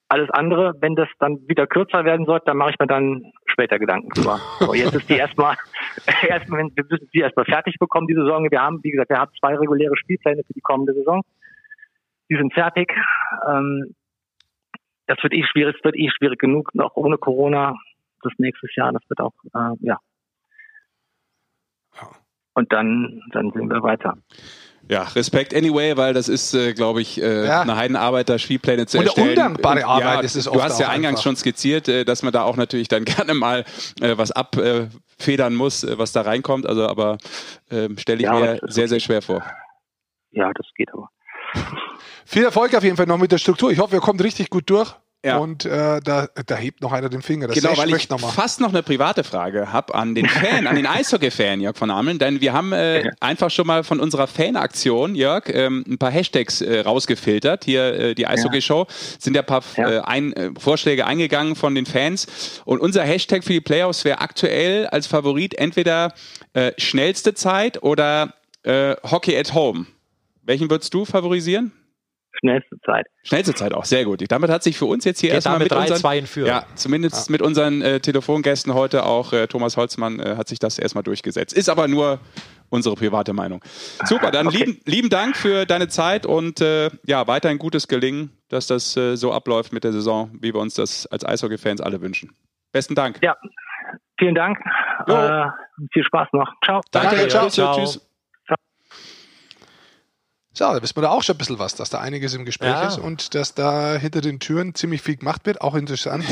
alles andere, wenn das dann wieder kürzer werden sollte, dann mache ich mir dann später Gedanken drüber. Aber jetzt ist die erstmal, erstmal, wir müssen die erstmal fertig bekommen, diese Saison. Wir haben, wie gesagt, wir haben zwei reguläre Spielpläne für die kommende Saison. Die sind fertig. Ähm, das wird eh schwierig, es wird eh schwierig genug, noch ohne Corona. Das nächste Jahr, das wird auch, äh, ja, und dann, dann sehen wir weiter. Ja, Respekt anyway, weil das ist, äh, glaube ich, äh, ja. eine Heidenarbeit, da Spielpläne zu Und erstellen. Und undankbare Arbeit ja, ist es Du hast ja eingangs einfach. schon skizziert, äh, dass man da auch natürlich dann gerne mal äh, was abfedern muss, äh, was da reinkommt. Also, aber ähm, stelle ich ja, mir sehr, sehr schwer vor. Ja, das geht aber. Viel Erfolg auf jeden Fall noch mit der Struktur. Ich hoffe, ihr kommt richtig gut durch. Ja. Und äh, da, da hebt noch einer den Finger. Das genau, weil ich noch fast noch eine private Frage habe an den Fan, an den Eishockey-Fan, Jörg von Ameln. Denn wir haben äh, einfach schon mal von unserer Fanaktion, Jörg, ähm, ein paar Hashtags äh, rausgefiltert. Hier äh, die Eishockey-Show. Sind ja ein paar ja. Äh, ein, äh, Vorschläge eingegangen von den Fans. Und unser Hashtag für die Playoffs wäre aktuell als Favorit entweder äh, schnellste Zeit oder äh, Hockey at Home. Welchen würdest du favorisieren? Schnellste Zeit. Schnellste Zeit auch, sehr gut. Damit hat sich für uns jetzt hier Geht erstmal mit 3, unseren, 2 in Führung. Ja, zumindest ja. mit unseren äh, Telefongästen heute auch äh, Thomas Holzmann äh, hat sich das erstmal durchgesetzt. Ist aber nur unsere private Meinung. Super, dann okay. lieben, lieben Dank für deine Zeit und äh, ja, weiterhin gutes Gelingen, dass das äh, so abläuft mit der Saison, wie wir uns das als Eishockey-Fans alle wünschen. Besten Dank. Ja, vielen Dank. Äh, viel Spaß noch. Ciao. Danke, Danke ciao. ciao. Tschüss. So, da wissen wir da auch schon ein bisschen was, dass da einiges im Gespräch ja. ist und dass da hinter den Türen ziemlich viel gemacht wird. Auch interessant,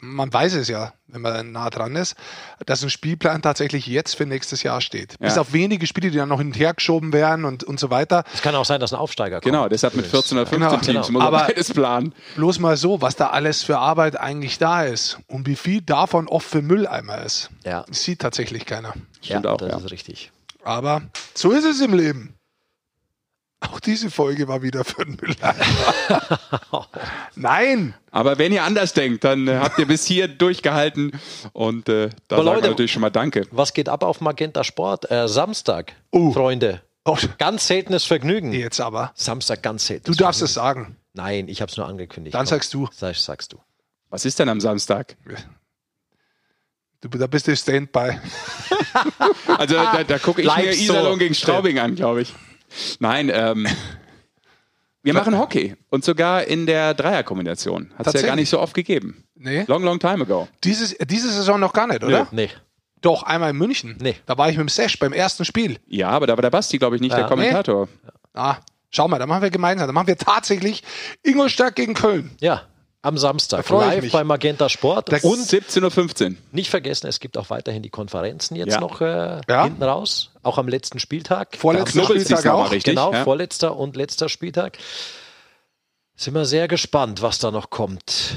man weiß es ja, wenn man nah dran ist, dass ein Spielplan tatsächlich jetzt für nächstes Jahr steht. Ja. Bis auf wenige Spiele, die dann noch hin und her geschoben werden und, und so weiter. Es kann auch sein, dass ein Aufsteiger kommt. Genau, deshalb mit 14 oder 15 genau. Teams genau. muss man beides planen. Bloß mal so, was da alles für Arbeit eigentlich da ist und wie viel davon oft für Mülleimer ist. Ja. Das sieht tatsächlich keiner. Stimmt ja, auch, das ja. ist richtig. Aber so ist es im Leben. Auch diese Folge war wieder für den Mülleimer. Nein! Aber wenn ihr anders denkt, dann äh, habt ihr bis hier durchgehalten und äh, da sagen Leute, wir natürlich schon mal Danke. Was geht ab auf Magenta Sport? Äh, Samstag, uh. Freunde. Oh. Ganz seltenes Vergnügen. Jetzt aber. Samstag, ganz selten. Du darfst es sagen. Nein, ich habe es nur angekündigt. Dann Komm, sagst du. Sag, sagst du. Was ist denn am Samstag? Du, da bist du Standby. also da, da gucke ich mir Iserlohn so. gegen Straubing an, glaube ich. Nein, ähm, wir machen Hockey und sogar in der Dreierkombination. Hat es ja gar nicht so oft gegeben. Nee. Long, long time ago. Dieses, diese Saison noch gar nicht, oder? Nee. Doch, einmal in München. Nee. Da war ich mit dem Sesh beim ersten Spiel. Ja, aber da war der Basti, glaube ich, nicht ja. der Kommentator. Nee. Ah, schau mal, da machen wir gemeinsam. Da machen wir tatsächlich Ingolstadt gegen Köln. Ja. Am Samstag live bei Magenta Sport. und 17.15 Uhr. Nicht vergessen, es gibt auch weiterhin die Konferenzen jetzt ja. noch äh, ja. hinten raus. Auch am letzten Spieltag. Vorletzter Spieltag auch. Richtig, genau, ja. vorletzter und letzter Spieltag. Sind wir sehr gespannt, was da noch kommt.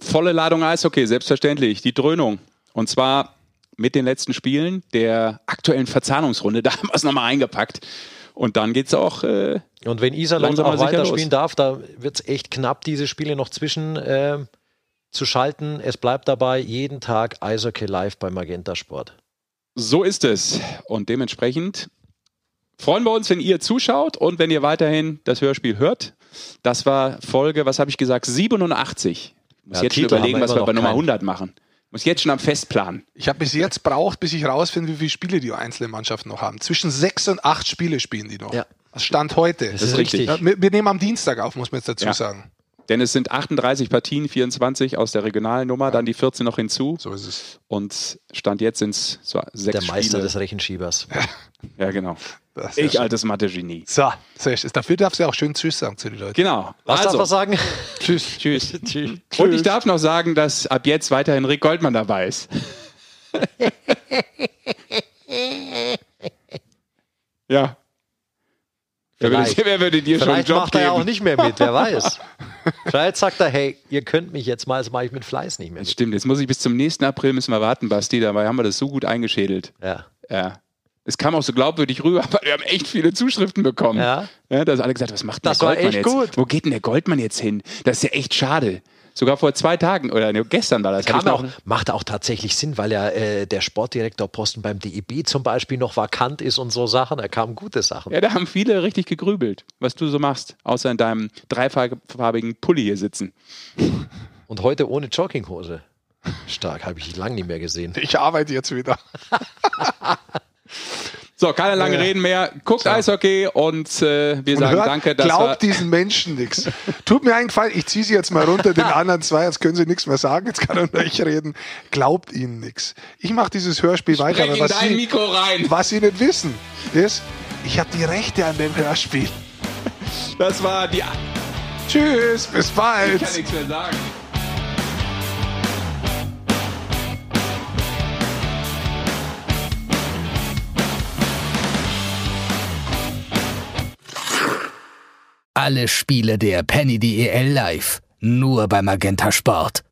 Volle Ladung Eishockey, selbstverständlich. Die Dröhnung. Und zwar mit den letzten Spielen der aktuellen Verzahnungsrunde. Da haben wir es nochmal eingepackt. Und dann geht es auch. Äh, und wenn Iserlohn auch weiterspielen darf, da wird es echt knapp, diese Spiele noch zwischen äh, zu schalten. Es bleibt dabei jeden Tag Eishockey live bei Magenta Sport. So ist es. Und dementsprechend freuen wir uns, wenn ihr zuschaut und wenn ihr weiterhin das Hörspiel hört. Das war Folge, was habe ich gesagt, 87. Ich muss ja, jetzt Titel schon überlegen, was wir bei Nummer 100 machen. Muss jetzt schon am Festplan. Ich habe bis jetzt braucht, bis ich rausfinde, wie viele Spiele die einzelnen Mannschaften noch haben. Zwischen sechs und acht Spiele spielen die noch. Ja. Das stand heute. Das ist richtig. Ja, wir, wir, nehmen am Dienstag auf, muss man jetzt dazu ja. sagen. Denn es sind 38 Partien, 24 aus der regionalen Nummer, dann die 14 noch hinzu. So ist es. Und Stand jetzt sind es so sechs Der Meister Spiele. des Rechenschiebers. Ja, genau. Das ist sehr Ich schön. altes Mathe-Genie. So, sehr schön. Dafür darfst du auch schön Tschüss sagen zu den Leuten. Genau. Was darf also, man sagen? Tschüss. Tschüss. Tschüss. Und ich darf noch sagen, dass ab jetzt weiterhin Rick Goldmann dabei ist. ja. Wer würde, Vielleicht. wer würde dir schon einen Vielleicht Job macht er ja auch nicht mehr mit, wer weiß. Vielleicht sagt er, hey, ihr könnt mich jetzt mal, das mache ich mit Fleiß nicht mehr Das mit. stimmt, jetzt muss ich bis zum nächsten April müssen wir warten, Basti, dabei haben wir das so gut eingeschädelt. Ja. Ja. Es kam auch so glaubwürdig rüber, aber wir haben echt viele Zuschriften bekommen. Ja. ja da haben alle gesagt, was macht denn Das der Goldmann echt jetzt? gut. Wo geht denn der Goldmann jetzt hin? Das ist ja echt schade. Sogar vor zwei Tagen oder ne, gestern war das. Kam auch, macht auch tatsächlich Sinn, weil ja äh, der Sportdirektorposten beim DEB zum Beispiel noch vakant ist und so Sachen. Da kamen gute Sachen. ja, da haben viele richtig gegrübelt, was du so machst, außer in deinem dreifarbigen Pulli hier sitzen. Und heute ohne Jogginghose. Stark, habe ich lange nicht mehr gesehen. Ich arbeite jetzt wieder. So, keine langen Ja. Reden mehr. Guckt Eishockey und äh, wir Und sagen hört, danke, dass glaubt diesen Menschen nichts. Tut mir einen Gefallen, ich ziehe sie jetzt mal runter, den anderen zwei, jetzt können sie nichts mehr sagen, jetzt kann er nur ich reden. Glaubt ihnen nichts. Ich mache dieses Hörspiel weiter, Sprech aber in was dein sie, Mikro rein. was sie nicht wissen, ist, ich habe die Rechte an dem Hörspiel. Das war die. Tschüss, bis bald. Ich kann nichts mehr sagen. Alle Spiele der Penny DEL live. Nur bei Magenta Sport.